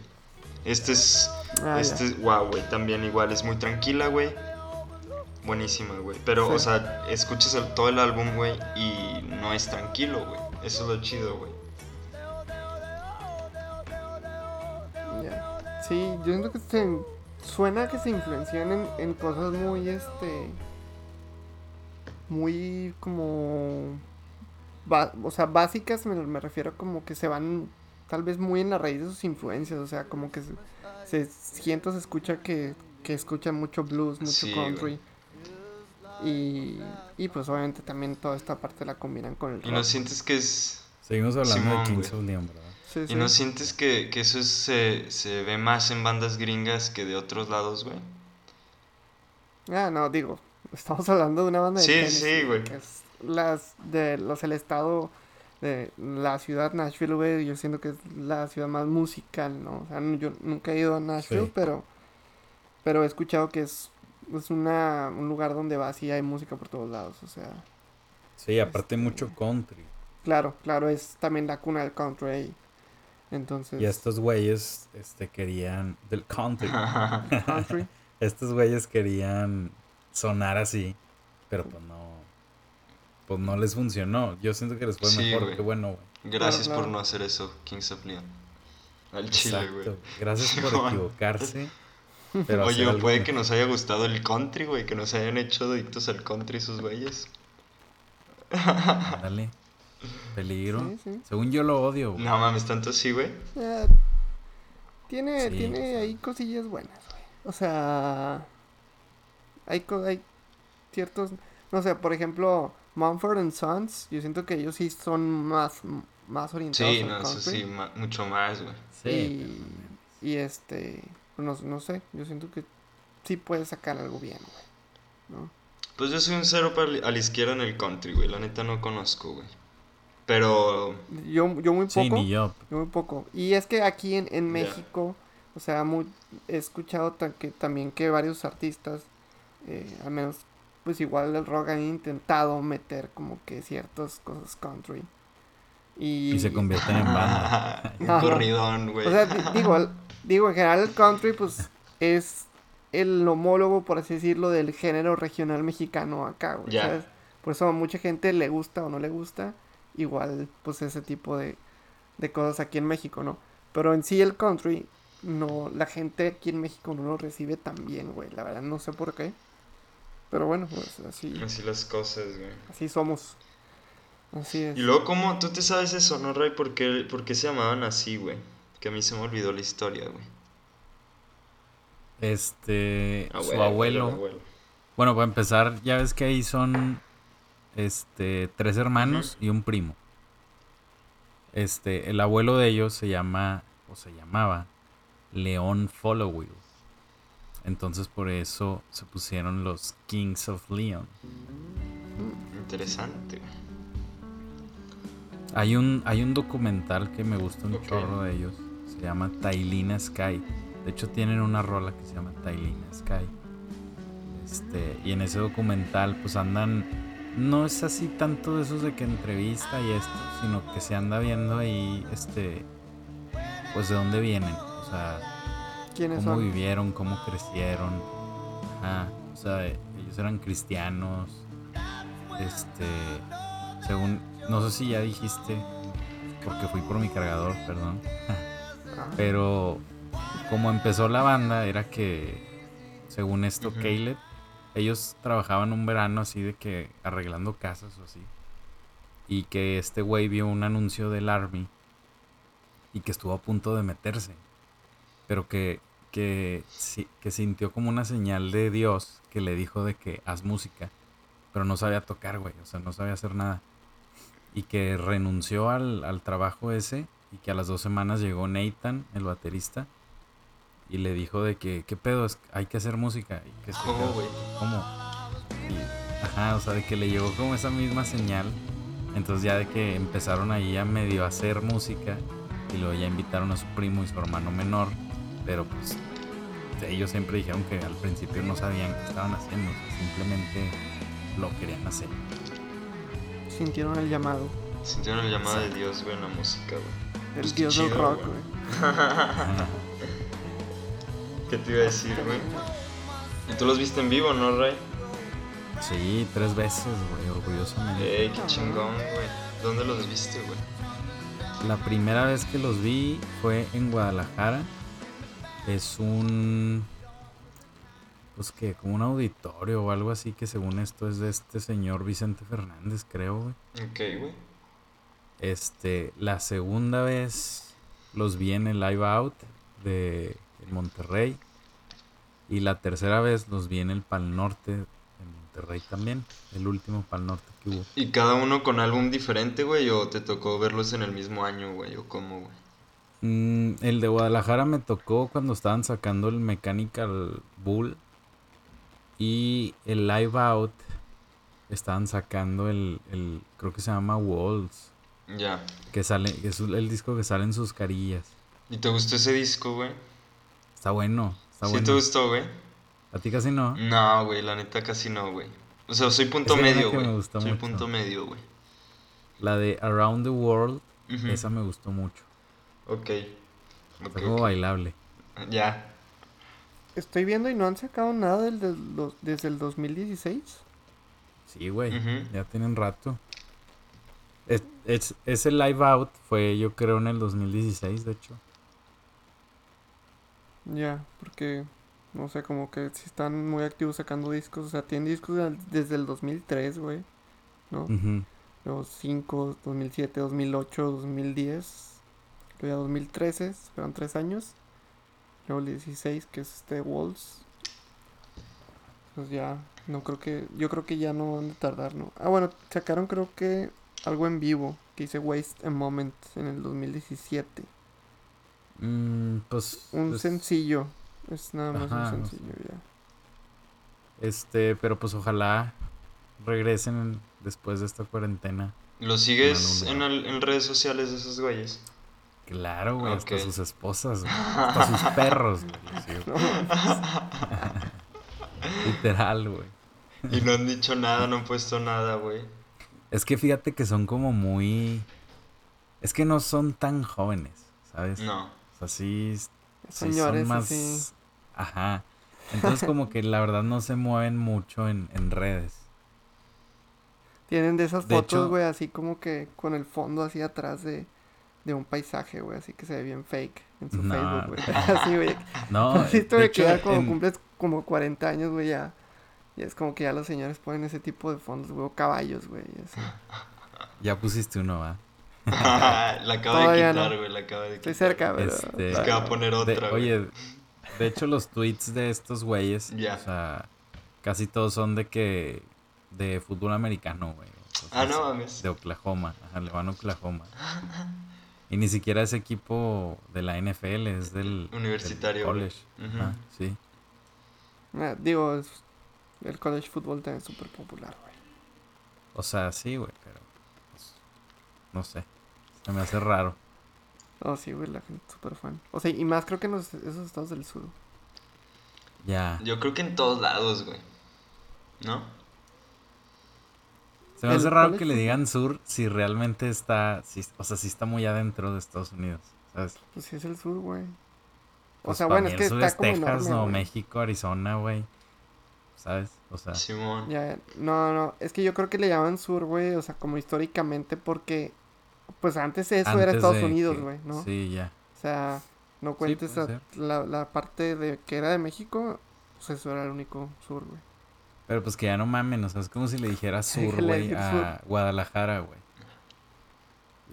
Este es, Ah, este es, wow, güey, también igual, es muy tranquila, güey. Buenísima, güey. Pero, Sí. o sea, escuchas el- todo el álbum, güey, y no es tranquilo, güey. Eso es lo chido, güey. Sí, yo siento que se suena que se influencian en, en cosas muy este muy como o sea, básicas me, me refiero como que se van tal vez muy en la raíz de sus influencias, o sea, como que se, se siento se escucha que, que escuchan mucho blues, mucho Sí, country. Y, y pues obviamente también toda esta parte la combinan con el Y no sientes que es... Seguimos hablando Simón, de Kings güey. of Leon, ¿verdad? Sí, ¿Y no sientes que, que eso es- se, se ve más en bandas gringas que de otros lados, güey? Ah, no, digo, estamos hablando de una banda de Sí, Tennessee, sí, güey. que es las de los el estado de la ciudad Nashville, güey, yo siento que es la ciudad más musical, ¿no? O sea, no- yo nunca he ido a Nashville, Sí. pero pero he escuchado que es es una un lugar donde vas y hay música por todos lados, o sea, Sí, aparte Este- mucho country. claro, claro, es también la cuna del country. Entonces, Y estos güeyes este, querían. Del country. country, estos güeyes querían sonar así. Pero pues no. Pues no les funcionó. Yo siento que les fue Sí, mejor. Qué bueno, güey. Gracias claro. por no hacer eso, Kings of Leon. Al chile, güey. Gracias por equivocarse. Pero Oye, puede que nos haya gustado el country, güey, que nos hayan hecho adictos al country esos güeyes. Ándale. Peligro. Sí, sí. Según yo lo odio, güey. No mames, tanto así, güey. Eh, tiene, Sí, tiene sea. ahí cosillas buenas, güey. O sea, hay, co- hay ciertos, no sé, por ejemplo, Mumford and Sons, yo siento que ellos sí son más, más orientados Sí, al no, eso sí, ma- mucho más, güey. Sí. y, y este, no, no sé, yo siento que sí puede sacar algo bien, güey. ¿no? Pues yo soy un cero para a la izquierda en el country, güey. La neta no conozco, güey. Pero, Yo, yo muy poco. Sí, ni yo. Yo Muy poco. Y es que aquí en, en. México, o sea, muy, he escuchado que, también que varios artistas, eh, al menos, pues igual el rock han intentado meter como que ciertas cosas country. Y, Y se convierten en banda. un corridón, güey. O sea, di- digo, digo, en general el country, pues, es el homólogo, por así decirlo, del género regional mexicano acá, güey. Por eso a mucha gente le gusta o no le gusta, igual, pues, ese tipo de, de cosas aquí en México, ¿no? Pero en sí el country no, la gente aquí en México no lo recibe tan bien, güey. La verdad no sé por qué. Pero bueno, pues así, Así las cosas, güey. así somos. Así es. Y luego, ¿cómo? ¿Tú te sabes eso, no, Ray? ¿Por qué, por qué se llamaban así, güey? Que a mí se me olvidó la historia, güey. Este, su Abuelo, abuelo. abuelo. Bueno, para empezar, ya ves que ahí son este tres hermanos y un primo. Este, el abuelo de ellos se llama o se llamaba León Followill. Entonces por eso se pusieron los Kings of Leon. Interesante. Hay un hay un documental que me gusta un chorro de ellos, se llama Tailina Sky. De hecho tienen una rola que se llama Tailina Sky. Este, y en ese documental pues andan no es así tanto de esos de que entrevista y esto, sino que se anda viendo ahí este pues de dónde vienen, o sea, ¿Quiénes cómo son? vivieron, cómo crecieron. Ajá, o sea, ellos eran cristianos. Este, según, no sé si ya dijiste, porque fui por mi cargador, perdón. Ah, Pero como empezó la banda, era que, según esto. Caleb, ellos trabajaban un verano así de que arreglando casas o así. Y que este güey vio un anuncio del Army y que estuvo a punto de meterse. Pero que, que, que sintió como una señal de Dios que le dijo de que haz música. Pero no sabía tocar, güey. O sea, no sabía hacer nada. Y que renunció al, al trabajo ese y que a las dos semanas llegó Nathan, el baterista, y le dijo de que, ¿qué pedo? Es- hay que hacer música. Y que se ¿Cómo, güey? ¿Cómo? Y- ajá, o sea, de que le llegó como esa misma señal. Entonces ya de que empezaron ahí a medio hacer música y luego ya invitaron a su primo y su hermano menor, pero pues ellos siempre dijeron que al principio no sabían qué estaban haciendo, simplemente lo querían hacer. Sintieron el llamado. Sintieron el llamado de Dios, güey, en la música, güey. El Pues dios del chido, rock, güey. ¿Qué te iba a decir, güey? ¿Y tú los viste en vivo, no, Ray? Sí, tres veces, güey, orgullosamente. Ey, qué chingón, güey. ¿Dónde los viste, güey? La primera vez que los vi fue en Guadalajara. Es un. Pues que, como un auditorio o algo así que según esto es de este señor Vicente Fernández, creo, güey. Ok, güey. Este, la segunda vez los vi en el Live Out de Monterrey. Y la tercera vez los vi en el Pal Norte de Monterrey también. El último Pal Norte que hubo. ¿Y cada uno con álbum diferente, güey? ¿O te tocó verlos en el mismo año, güey? ¿O cómo, güey? Mm, el de Guadalajara me tocó cuando estaban sacando el Mechanical Bull. Y el Live Out estaban sacando el, el creo que se llama Walls. Ya. Que sale, es el disco que sale en sus carillas. ¿Y te gustó ese disco, güey? Está bueno, está ¿Sí bueno. te gustó, güey? ¿A ti casi no? No, güey, la neta casi no, güey. O sea, soy punto Esa medio, me güey. Soy mucho. punto medio, güey. La de Around the World, esa me gustó mucho. Ok. Ok, Está como ok. bailable. Ya. Estoy viendo y no han sacado nada del, del- los- desde el 2016. Sí, güey. Ujú. Ya tienen rato. Es, es- ese live out fue yo creo en el 2016, de hecho. Ya, porque no sé, como que si están muy activos sacando discos. O sea, tienen discos desde el 2003, güey. ¿No? Ujú. Luego 5, 2007, 2008, 2010. Luego ya 2013, fueron 3 años. Luego el 16, que es este Walls. Pues ya, no creo que. Yo creo que ya no van a tardar, ¿no? Ah, bueno, sacaron creo que algo en vivo que dice Waste a Moment en el 2017. Mm, pues, Un pues, sencillo. Es nada más Ajá, un no sencillo, ya. Este, pero pues ojalá regresen después de esta cuarentena. ¿Lo sigues en, en redes sociales de esos güeyes? Claro, güey, hasta Ok. sus esposas, güey, hasta sus perros, güey. Literal, güey. Y no han dicho nada, no han puesto nada, güey. Es que fíjate que son como muy... Es que no son tan jóvenes, ¿sabes? No. O sea, sí, sí señores, son más... sí. Ajá. Entonces como que la verdad no se mueven mucho en, en redes. Tienen de esas De fotos, hecho- güey, así como que con el fondo así atrás de, de un paisaje, güey, así que se ve bien fake en su No. Facebook, güey. así, güey. No, Así de de hecho, que ya como en- cumples como 40 años, güey, ya. Y es como que ya los señores ponen ese tipo de fondos, güey, o caballos, güey, así. ya pusiste uno, va. la acabo de Todavía quitar, no. güey, la acabo de quitar. Estoy cerca, pero... Este- Es que va a poner De- otra, güey. oye, de hecho los tweets de estos güeyes, Ya. o sea, casi todos son de que de fútbol americano, güey. o Ah, cosas no mames. De Oklahoma, ajá, le van a Oklahoma. Y ni siquiera es equipo de la NFL, es del Universitario, college. Ajá, sí. Ah, digo, es- el college football también es súper popular, güey. O sea, sí, güey, pero pues, no sé. Se me hace raro. Oh, sí, güey, la gente es súper fan. O sea, y más creo que en los- esos estados del sur. Ya. Yo creo que en todos lados, güey. ¿No? Se me hace raro que le digan sur si realmente está, si- o sea, si está muy adentro de Estados Unidos, ¿sabes? Pues sí es el sur, güey. O Pues sea, bueno, es que el sur está como Texas, enorme, no. México, Arizona, güey. ¿Sabes? O sea, Simón. Ya, no, no, es que yo creo que le llaman sur, güey, o sea, como históricamente porque, pues antes eso era Estados Unidos, que- güey, ¿no? Sí, ya. O sea, no cuentes a- la, la parte de que era de México, pues eso era el único sur, güey. Pero pues que ya no mamen, o sea, es como si le dijera sur, güey, a Guadalajara, güey.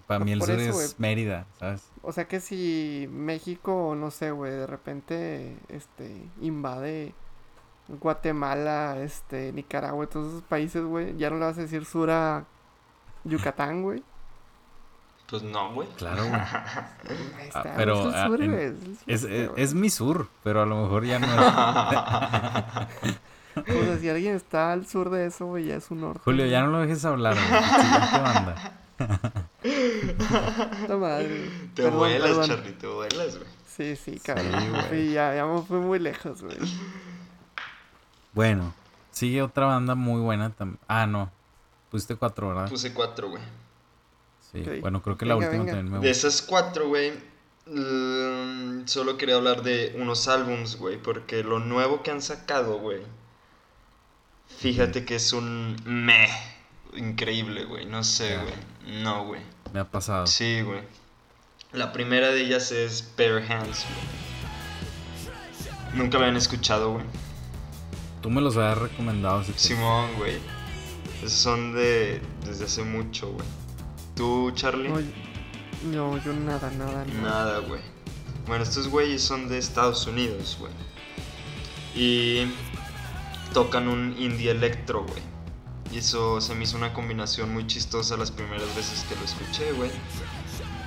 Para mí el sur eso, es. Mérida, ¿sabes? O sea que si México, no sé, güey, de repente, este, invade Guatemala, este, Nicaragua, todos esos países, güey, ya no le vas a decir sur a Yucatán, güey. Pues no, güey. Claro, güey. Ahí está, pero, ah, sur, en- es es, es mi sur, pero a lo mejor ya no es. O sea, si alguien está al sur de eso, güey, ya es un norte. Julio, ya no lo dejes hablar, güey. Siguiente banda. Puta madre. Te Perdón, vuelas, perdón. Charlie, te vuelas, güey. Sí, sí, cabrón. güey. Sí, ya, ya me fui muy lejos, güey. Bueno, sigue otra banda muy buena también. Ah, no. Pusiste cuatro, ¿verdad? Puse cuatro, güey. Sí. Bueno, creo que la Venga, última venga. también me De gustó. esas cuatro, güey, solo quería hablar de unos álbums, güey, porque lo nuevo que han sacado, güey, fíjate que es un meh increíble, güey, no sé, güey, no, güey. Me ha pasado. Sí, güey. La primera de ellas es Bare Hands, güey. Nunca la habían escuchado, güey. Tú me los habías recomendado. que- Simón, güey. Esos son de desde hace mucho, güey. ¿Tú, Charlie? No, yo- no, yo nada, nada, nada. Nada, güey. Bueno, estos güeyes son de Estados Unidos, güey. Y tocan un indie electro, güey. Y eso se me hizo una combinación muy chistosa las primeras veces que lo escuché, güey.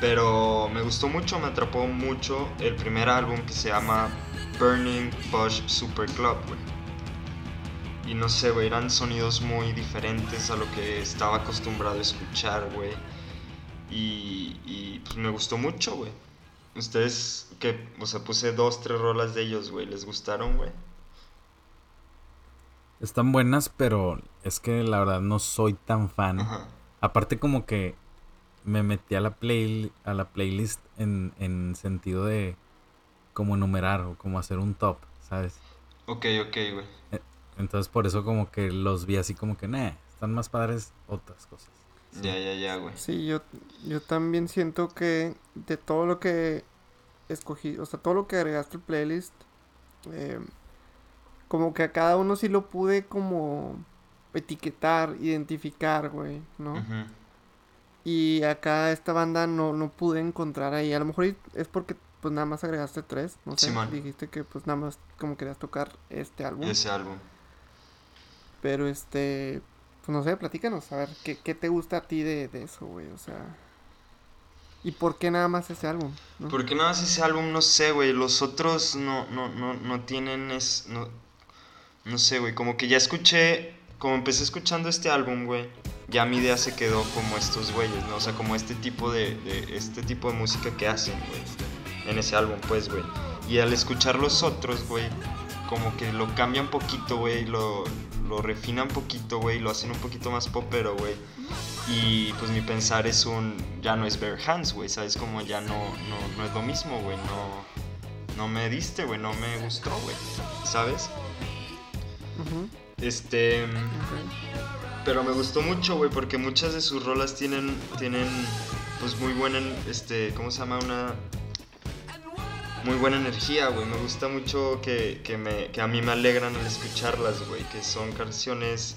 Pero me gustó mucho, me atrapó mucho el primer álbum que se llama Burning Bush Super Club, güey. Y no sé, güey, eran sonidos muy diferentes a lo que estaba acostumbrado a escuchar, güey. Y, pues me gustó mucho, güey. Ustedes, que, o sea, puse dos, tres rolas de ellos, güey. ¿Les gustaron, güey? Están buenas, pero es que la verdad no soy tan fan. Ajá. Aparte como que me metí a la play a la playlist en, en sentido de como enumerar o como hacer un top, ¿sabes? Ok, ok, güey. Entonces por eso como que los vi así como que, nah, están más padres otras cosas. Sí. Ya, ya, ya, güey. Sí, yo, yo también siento que de todo lo que escogí, o sea, todo lo que agregaste al playlist, eh, como que a cada uno sí lo pude como etiquetar, identificar, güey, ¿no? Ujú. Y acá esta banda no, no pude encontrar ahí. A lo mejor es porque pues nada más agregaste tres, no sé. Simón. Dijiste que pues nada más como querías tocar este álbum. Ese álbum. Pero este, pues no sé, platícanos, a ver, ¿qué, qué te gusta a ti de, de eso, güey? O sea, ¿y por qué nada más ese álbum? no? ¿Por qué nada más ese álbum? No sé, güey. Los otros no, no, no, no tienen es. No, no sé, güey. Como que ya escuché. Como empecé escuchando este álbum, güey. Ya mi idea se quedó como estos güeyes, ¿no? O sea, como este tipo de, este tipo de música que hacen, güey. En ese álbum, pues, güey. Y al escuchar los otros, güey, como que lo cambian poquito, güey. Lo, lo refinan poquito, güey. Lo hacen un poquito más popero, güey. Y pues mi pensar es un. Ya no es Bare Hands, güey. ¿Sabes? Como ya no, no, no es lo mismo, güey. No, no me diste, güey. No me gustó, güey. ¿Sabes? Este. Pero me gustó mucho, güey, porque muchas de sus rolas tienen, tienen pues muy buena, en- este, ¿cómo se llama? Una muy buena energía, güey. Me gusta mucho que, que, me, que a mí me alegran al escucharlas, güey. Que son canciones,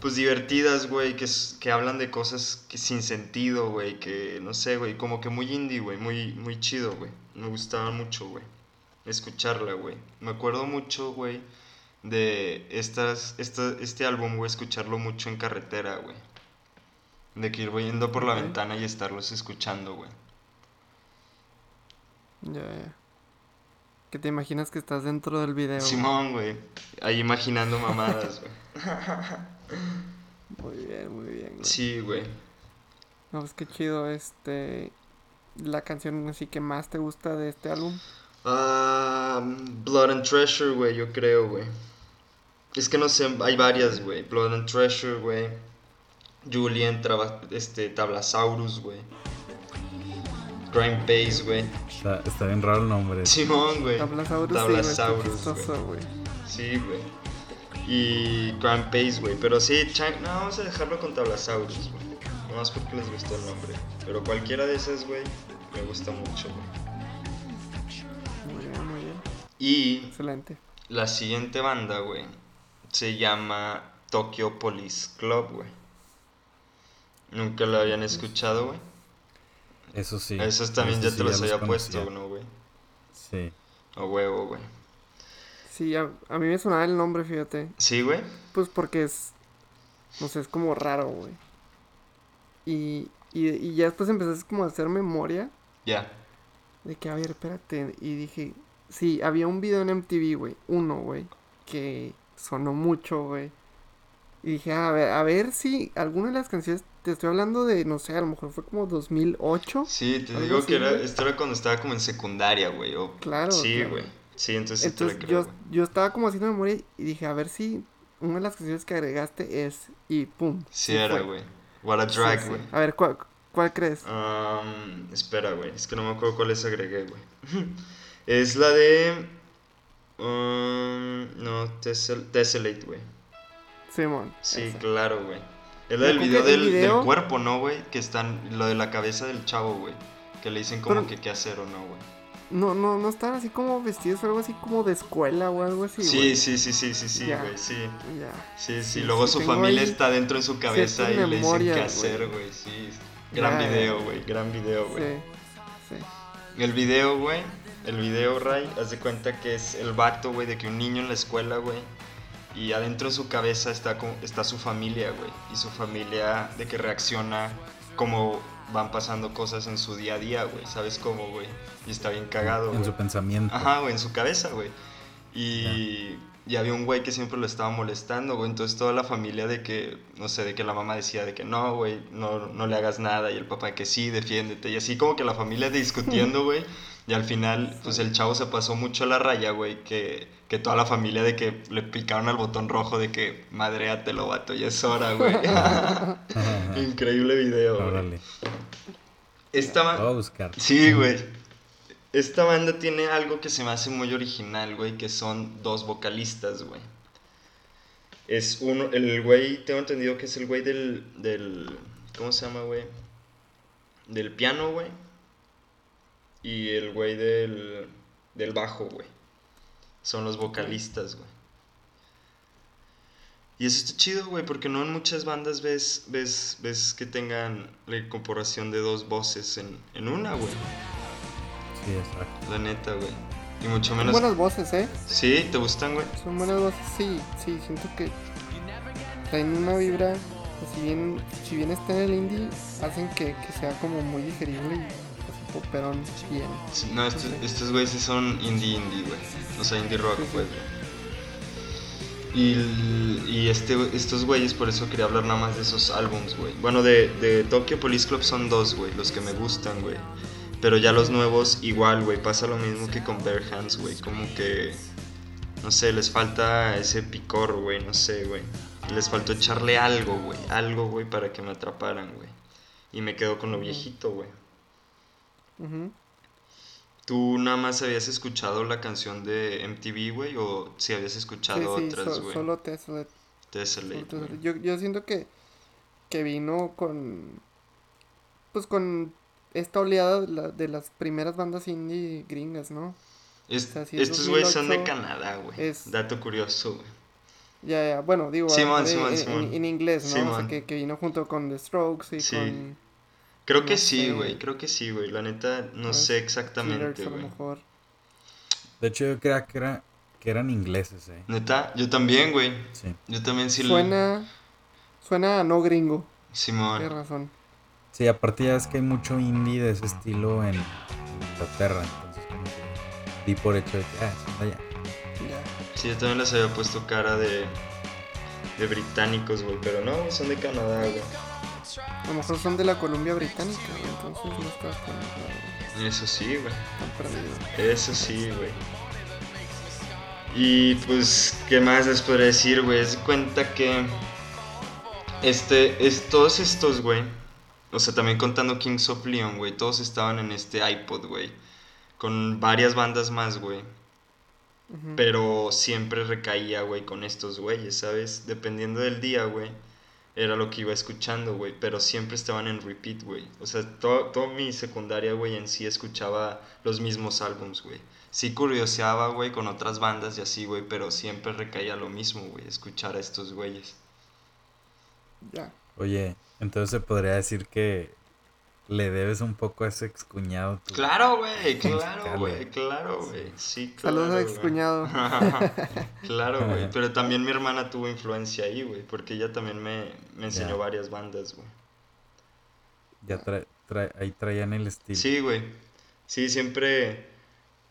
pues divertidas, güey. Que, que hablan de cosas que sin sentido, güey. Que, no sé, güey. Como que muy indie, güey. Muy, muy chido, güey. Me gustaba mucho, güey. Escucharla, güey. Me acuerdo mucho, güey. De estas, esta, este álbum, güey. Escucharlo mucho en carretera, güey. De que ir yendo por la ventana y estarlos escuchando, güey. Ya, ya. Que te imaginas que estás dentro del video. Simón, güey. Ahí imaginando mamadas, güey. Muy bien, muy bien. güey. Sí, güey. No, pues qué chido, este... La canción así que más te gusta de este álbum. Ah, Blood and Treasure, güey, yo creo, güey. Es que no sé, hay varias, güey. Blood and Treasure, güey. Julian, traba- este, Tablasaurus, güey. Grind Bass, güey. Está, está bien raro el nombre. Simón, güey. Tablasaurus, Tablasaurus, güey. Sí, güey. Y Grand Pace, güey. Pero sí, Chan- no, vamos a dejarlo con Tablasaurus, güey. No más porque les gustó el nombre. Pero cualquiera de esas, güey, me gusta mucho, güey. Y Excelente. la siguiente banda, güey, se llama Tokyo Police Club, güey. Nunca la habían escuchado, güey. Eso sí. Esos también ya sí te los había puesto. ¿no, güey? Sí. A huevo, güey. Sí, a, a mí me sonaba el nombre, fíjate. ¿Sí, güey? Pues porque es... No sé, es como raro, güey. Y, y, y ya después empecé como a hacer memoria Ya. de que, a ver, espérate. Y dije, sí, había un video en MTV, güey. Uno, güey. Que sonó mucho, güey. Y dije, a ver, a ver si alguna de las canciones, te estoy hablando de, no sé, a lo mejor fue como 2008. Sí, te digo así, que era, esto era cuando estaba como en secundaria, güey. o- Claro, Sí, claro. güey. Sí, entonces sí te Entonces creo, yo, yo estaba como haciendo memoria y dije, a ver si una de las canciones que agregaste es y pum. Sí era, güey. What a drag, sí. güey. A ver, ¿cuál, cuál crees? Um, espera, güey. Es que no me acuerdo cuáles agregué, güey. es la de. um, no, Tessellate, güey. Simón. Sí, esa. claro, güey. Es la del video del, del cuerpo, ¿no, güey? Que están. Lo de la cabeza del chavo, güey. Que le dicen como Pero- que qué hacer o no, güey. No, no, no estaban así como vestidos algo así como de escuela o algo así. Sí, güey. sí, sí, sí, sí, sí, güey. Sí. Ya. Sí, sí, Sí, luego sí, su familia ahí está dentro en su cabeza y le dicen qué hacer, güey. Sí. Gran ya. video, güey. Gran video, güey. Sí. Sí. El video, güey. El video, Ray, haz de cuenta que es el vato, güey, de que un niño en la escuela, güey. Y adentro de su cabeza está, está su familia, güey. Y su familia de que reacciona como van pasando cosas en su día a día, güey. ¿Sabes cómo, güey? Y está bien cagado, En su pensamiento. Ajá, güey, en su cabeza, güey. Y, y había un güey que siempre lo estaba molestando, güey. Entonces toda la familia de que, no sé, de que la mamá decía de que no, güey, no, no le hagas nada. Y el papá de que sí, defiéndete. Y así como que la familia discutiendo, güey. Y al final, pues el chavo se pasó mucho a la raya, güey. Que, que toda la familia de que le picaron al botón rojo de que madréatelo, vato, ya es hora, güey. Increíble video, güey. Órale. Esta ma- Lo voy a buscar. Sí, güey. Esta banda tiene algo que se me hace muy original, güey, que son dos vocalistas, güey. Es uno, el güey, tengo entendido que es el güey del, del, ¿cómo se llama, güey? Del piano, güey. Y el güey del, del bajo, güey. Son los vocalistas, güey. Y eso está chido, güey, porque no en muchas bandas ves, ves, ves que tengan la incorporación de dos voces en, en una, güey. Sí, exacto. La neta, güey. Y mucho Son menos... buenas voces, ¿eh? Sí, ¿te gustan, güey? Son buenas voces, sí, sí, siento que traen una vibra, si bien, si bien está en el indie, hacen que, que sea como muy digerible y poperón bien. Sí, No, estos, estos güeyes son indie indie, güey. O sea, indie rock, Sí, sí. pues, güey. Y, y este, estos güeyes, por eso quería hablar nada más de esos álbums, güey. Bueno, de, de Tokyo Police Club son dos, güey, los que me gustan, güey. Pero ya los nuevos, igual, güey, pasa lo mismo que con Bare Hands, güey. Como que, no sé, les falta ese picor, güey, no sé, güey. Les faltó echarle algo, güey, algo, güey, para que me atraparan, güey. Y me quedo con lo viejito, güey. ¿Tú nada más habías escuchado la canción de MTV, güey? ¿O si habías Sí, escuchado sí, otras, so- güey? solo Tesla. Tessellate, solo. Tesla. Yo, yo siento que, que vino con... pues con esta oleada de, la- de las primeras bandas indie gringas, ¿no? Es- O sea, si es estos güeyes son de 2008, Canadá, güey. es- Dato curioso, güey. Ya, ya, bueno, digo, Simón, Simón, en, Simón. en- inglés, ¿no? O sea, que, que vino junto con The Strokes y Sí. con Creo que No sí, güey. Creo que sí, güey. La neta, no Pues, sé exactamente, a lo güey. mejor. De hecho, yo creía que, era, que eran ingleses, eh. Neta, yo también, güey. Sí. Yo también sí. lo- Suena, suena a no gringo, tienes Simón. razón. Sí, aparte ya es que hay mucho indie de ese estilo en Inglaterra. Entonces, como que di por hecho de que, ah, son allá. Sí, yo también les había puesto cara de. de británicos, güey. Pero no, son de Canadá, güey. A lo mejor son de la Columbia Británica, güey, entonces no estás tan, Eso sí, güey. perdido. Eso sí, güey. Y pues, ¿qué más les podría decir, güey? Es cuenta que. Este, es, todos estos, güey. O sea, también contando Kings of Leon, güey. Todos estaban en este iPod, güey. Con varias bandas más, güey. Pero siempre recaía, güey, con estos güeyes, ¿sabes? Dependiendo del día, güey. Era lo que iba escuchando, güey. Pero siempre estaban en repeat, güey. O sea, to- toda mi secundaria, güey, en sí escuchaba los mismos álbums, güey. Sí curioseaba, güey, con otras bandas y así, güey. Pero siempre recaía lo mismo, güey. Escuchar a estos güeyes. Ya. Oye, entonces se podría decir que le debes un poco a ese excuñado. tu- Claro, güey. Claro, güey. Claro, güey. Sí, claro. Saludos excuñado. claro, güey. Pero también mi hermana tuvo influencia ahí, güey. Porque ella también me, me enseñó Ya. varias bandas, güey. Ya trae, trae- ahí traían el estilo. Sí, güey. Sí, siempre.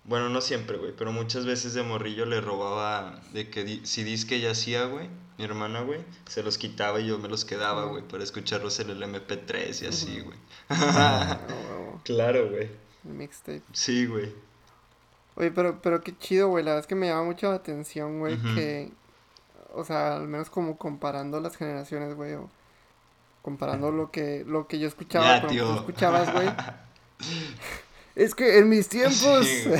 Bueno, no siempre, güey. Pero muchas veces de morrillo le robaba de que di- CDs que ella hacía, güey. Mi hermana, güey. Se los quitaba y yo me los quedaba, güey. Para escucharlos en el MP3 y así, güey. Ah, claro, güey. el mixtape. Sí, güey. Oye, pero, pero qué chido, güey. La verdad es que me llama mucho la atención, güey, que, o sea, al menos como comparando las generaciones, güey, o comparando lo que, lo que yo escuchaba Ya, con lo que tú escuchabas, güey. es que en mis tiempos, Sí,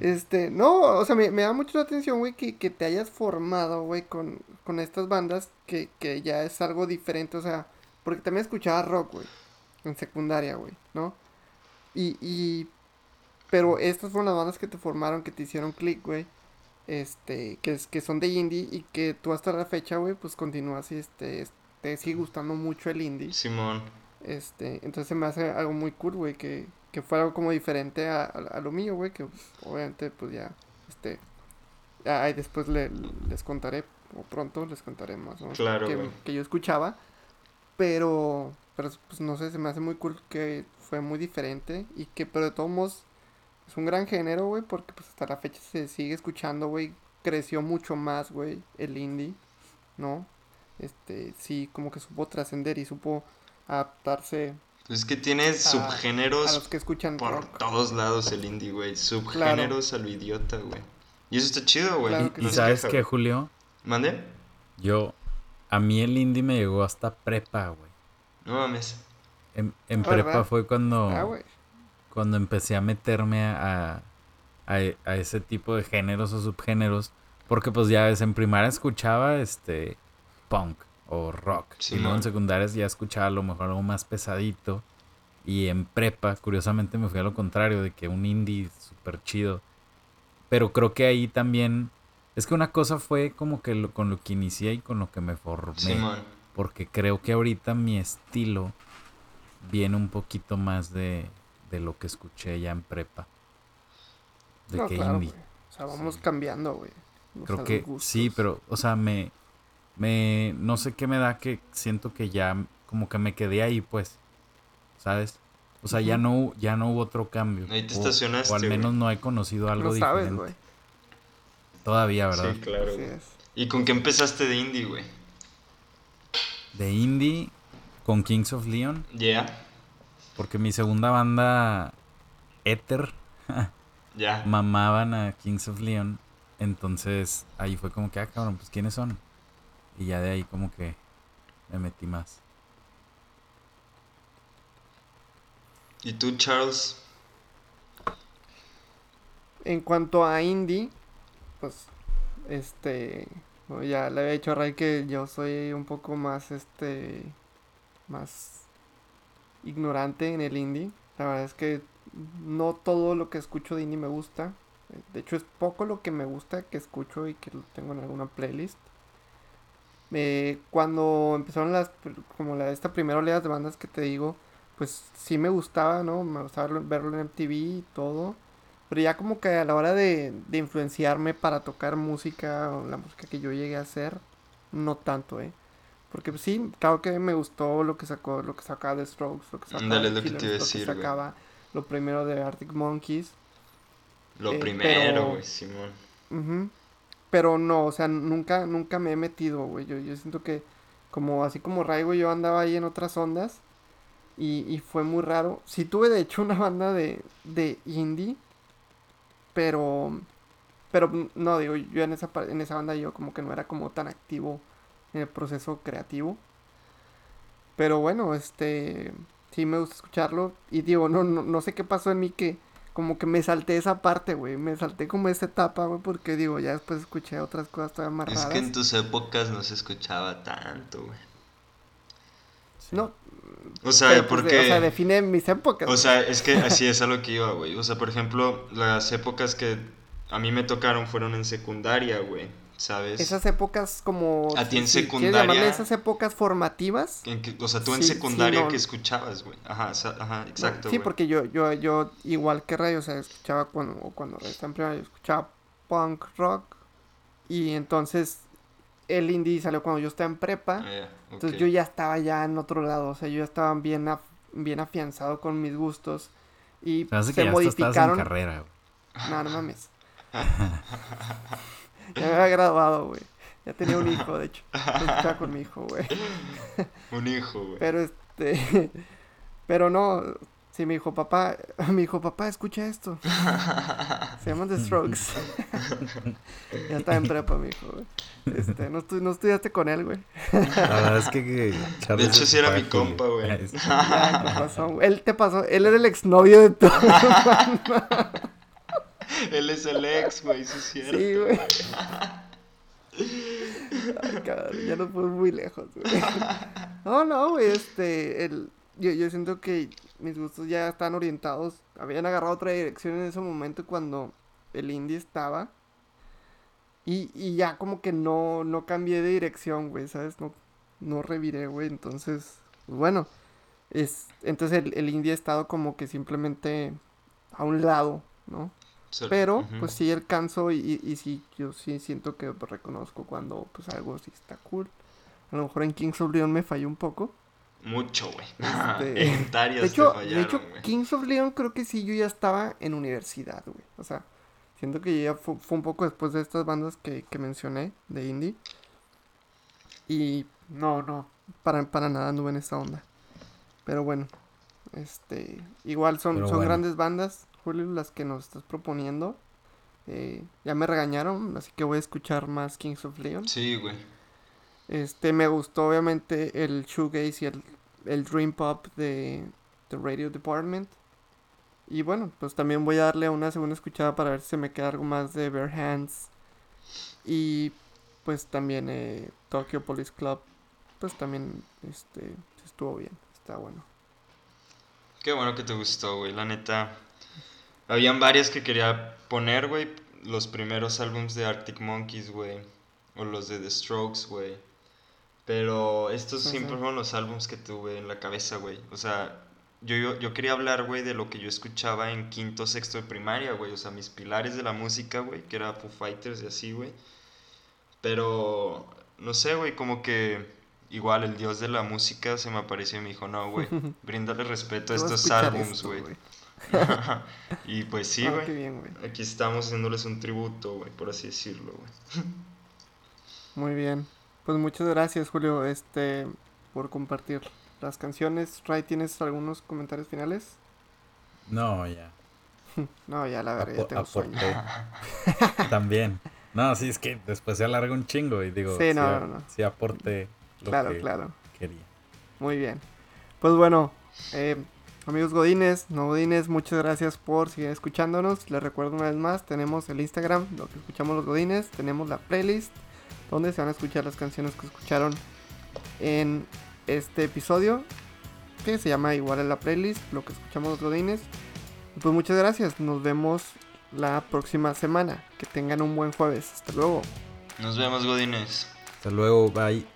este, no, o sea, me, me da mucho la atención, güey, que, que te hayas formado, güey, con, con estas bandas que, que ya es algo diferente, o sea, porque también escuchaba rock, güey, en secundaria, güey, ¿no? Y, y, pero estas fueron las bandas que te formaron, que te hicieron click, güey, este, que, es, que son de indie y que tú hasta la fecha, güey, pues continúas y este, te sigue gustando mucho el indie. Simón. Este, entonces se me hace algo muy cool, güey, que, que fue algo como diferente a, a, a lo mío, güey, que obviamente pues ya, este, ya ahí después le, les contaré, o pronto les contaré más, ¿no? Claro, que, que yo escuchaba, pero, pero pues no sé, se me hace muy cool que fue muy diferente y que, pero de todos modos, es un gran género, güey, porque pues hasta la fecha se sigue escuchando, güey, creció mucho más, güey, el indie, ¿no? Este, sí, como que supo trascender y supo adaptarse Pues es que tiene subgéneros a los que escuchan por rock. todos lados el indie, güey. Subgéneros a lo idiota, güey. Y eso está chido, güey. Claro que ¿Y sabes qué. Julio? ¿Mande? Yo, a mí el indie me llegó hasta prepa, güey. No mames. En, en Ah, prepa ¿verdad? fue cuando, Ah, güey. cuando empecé a meterme a, a, a ese tipo de géneros o subgéneros. Porque pues ya ves, en primaria escuchaba este punk o rock. y luego Simón. en secundaria ya escuchaba a lo mejor algo más pesadito. Y en prepa, curiosamente, me fui a lo contrario, de que un indie súper chido. Pero creo que ahí también... Es que una cosa fue como que lo- con lo que inicié y con lo que me formé. Porque creo que ahorita mi estilo viene un poquito más de, de lo que escuché ya en prepa. De No, que claro, indie. O sea, vamos Sí. cambiando, güey. Creo que sí, pero, o sea, me, me, no sé qué me da que siento que ya, como que me quedé ahí, pues, ¿sabes? O sea, ya no, ya no hubo otro cambio. Ahí te O- estacionaste, O al menos no he conocido algo No sabes, diferente. Todavía, ¿verdad? Sí, claro. ¿Y con qué empezaste de indie, güey? De indie con Kings of Leon, Ya. porque mi segunda banda, Ether, Ya. mamaban a Kings of Leon. Entonces ahí fue como que, ah, cabrón, pues quiénes son. Y ya de ahí como que me metí más. ¿Y tú, Charles? En cuanto a indie, pues, este, bueno, ya le había dicho a Ray que yo soy un poco más, este, más ignorante en el indie. La verdad es que no todo lo que escucho de indie me gusta. De hecho, es poco lo que me gusta que escucho y que lo tengo en alguna playlist. Eh, cuando empezaron las, como la, esta primera oleada de bandas que te digo, pues sí me gustaba, ¿no? Me gustaba verlo en MTV y todo. Pero ya como que a la hora de, de influenciarme para tocar música, o la música que yo llegué a hacer, no tanto, ¿eh? Porque pues, sí, claro que me gustó lo que sacó, lo que sacaba de Strokes, lo que sacaba Ándale, de lo que te iba a lo decir, que güey. sacaba lo primero de Arctic Monkeys. Lo Eh, primero, pero- güey, Simón. Ujú. Pero no, o sea, nunca, nunca me he metido, güey. Yo, yo siento que, como así como Raigo, yo andaba ahí en otras ondas. Y, y fue muy raro. Sí tuve, de hecho, una banda de, de indie. Pero, pero no, digo, yo en esa, en esa banda yo como que no era como tan activo en el proceso creativo. Pero bueno, este, sí me gusta escucharlo. Y digo, no, no, no sé qué pasó en mí que como que me salté esa parte, güey. Me salté como esa etapa, güey, porque digo, ya después escuché otras cosas todavía más Es raras. que en tus épocas no se escuchaba tanto, güey. Sí. No, O sea, pero, pues, porque... o sea, define mis épocas. O sea, es que así es a lo que iba, güey. O sea, por ejemplo, las épocas que a mí me tocaron fueron en secundaria, güey. ¿Sabes? esas épocas como... A ti en secundaria- esas épocas formativas. En que- o sea, tú en Sí, sí, secundaria no. que escuchabas, güey. Ajá, ajá, No, exacto, sí, güey. porque yo, yo, yo, igual que Ray, o sea, escuchaba cuando, o cuando Ray estaba en primaria, yo escuchaba punk rock. Y entonces el indie salió cuando yo estaba en prepa. Ah, Entonces yo ya estaba ya en otro lado, o sea, yo ya estaba bien, af- bien afianzado con mis gustos. Y Se hace se que ya estás en modificaron. carrera, güey. No, no mames. ya me había graduado, güey. Ya tenía un hijo, de hecho. Yo Estaba con mi hijo, güey. Un hijo, güey. Pero este. Pero no. Sí, me dijo, papá. Me dijo, papá, escucha esto. Se llaman The Strokes. ya estaba en prepa, mi hijo, güey. Este, no, estu- no estudiaste con él, güey. La verdad es que, De hecho, sí era mi compa, güey. ¿qué pasó? Él te pasó. Él era el exnovio de tu. Él es el ex, güey, sí es cierto. Sí, güey. Ay, cabrón, ya no fue muy lejos, güey. No, no, güey, este, el, yo, yo siento que mis gustos ya están orientados, habían agarrado otra dirección en ese momento cuando el indie estaba. Y, y ya como que no, no cambié de dirección, güey, ¿sabes? No, no reviré, güey, entonces, pues bueno, es, entonces el, el indie ha estado como que simplemente a un lado, ¿no? Pero, pues sí alcanzo y, y, y sí, yo sí siento que pues, reconozco cuando pues algo sí está cool. A lo mejor en Kings of Leon me falló un poco. Mucho, güey. Este, De hecho, te de hecho. Kings of Leon creo que sí, yo ya estaba en universidad, güey. O sea, siento que ya fue, fue un poco después de estas bandas que, que mencioné de indie. Y no, no, para, para nada anduve en esa onda. Pero bueno, este, igual son, Pero son bueno. grandes bandas, Julio, las que nos estás proponiendo. Eh, ya me regañaron, así que voy a escuchar más Kings of Leon. Sí, güey. Este, me gustó obviamente el shoegaze y el, el dream pop de The Radio Department. Y bueno, pues también voy a darle una segunda escuchada para ver si se me queda algo más de Bare Hands. Y pues también eh, Tokyo Police Club, pues también este, estuvo bien, está bueno. Qué bueno que te gustó, güey. La neta. Habían varias que quería poner, güey. Los primeros álbums de Arctic Monkeys, güey. O los de The Strokes, güey. Pero estos siempre fueron los álbums que tuve en la cabeza, güey. O sea, yo, yo, yo quería hablar, güey, de lo que yo escuchaba en quinto, sexto de primaria, güey. O sea, mis pilares de la música, güey. Que era Foo Fighters y así, güey. Pero, no sé, güey, como que igual el dios de la música se me apareció y me dijo, no, güey, bríndale respeto a estos álbums, güey. y pues sí, Ah, güey. Aquí estamos haciéndoles un tributo, güey, por así decirlo, güey. Muy bien. Pues muchas gracias, Julio, este, por compartir las canciones. Ray, ¿tienes algunos comentarios finales? No, ya. No, ya la verdad, ya Apo- tengo sueño. aporté. También. No, sí, es que después se alarga un chingo y digo, Sí, no, a- no, no. sí aporté lo Claro, que claro. quería. Muy bien. Pues bueno, eh, amigos Godines, no Godines, muchas gracias por seguir escuchándonos. Les recuerdo una vez más, tenemos el Instagram, lo que escuchamos los Godines, tenemos la playlist, donde se van a escuchar las canciones que escucharon en este episodio. que se llama igual en la playlist, lo que escuchamos los godines. Y pues muchas gracias, nos vemos la próxima semana. Que tengan un buen jueves. Hasta luego. Nos vemos, Godines. Hasta luego, bye.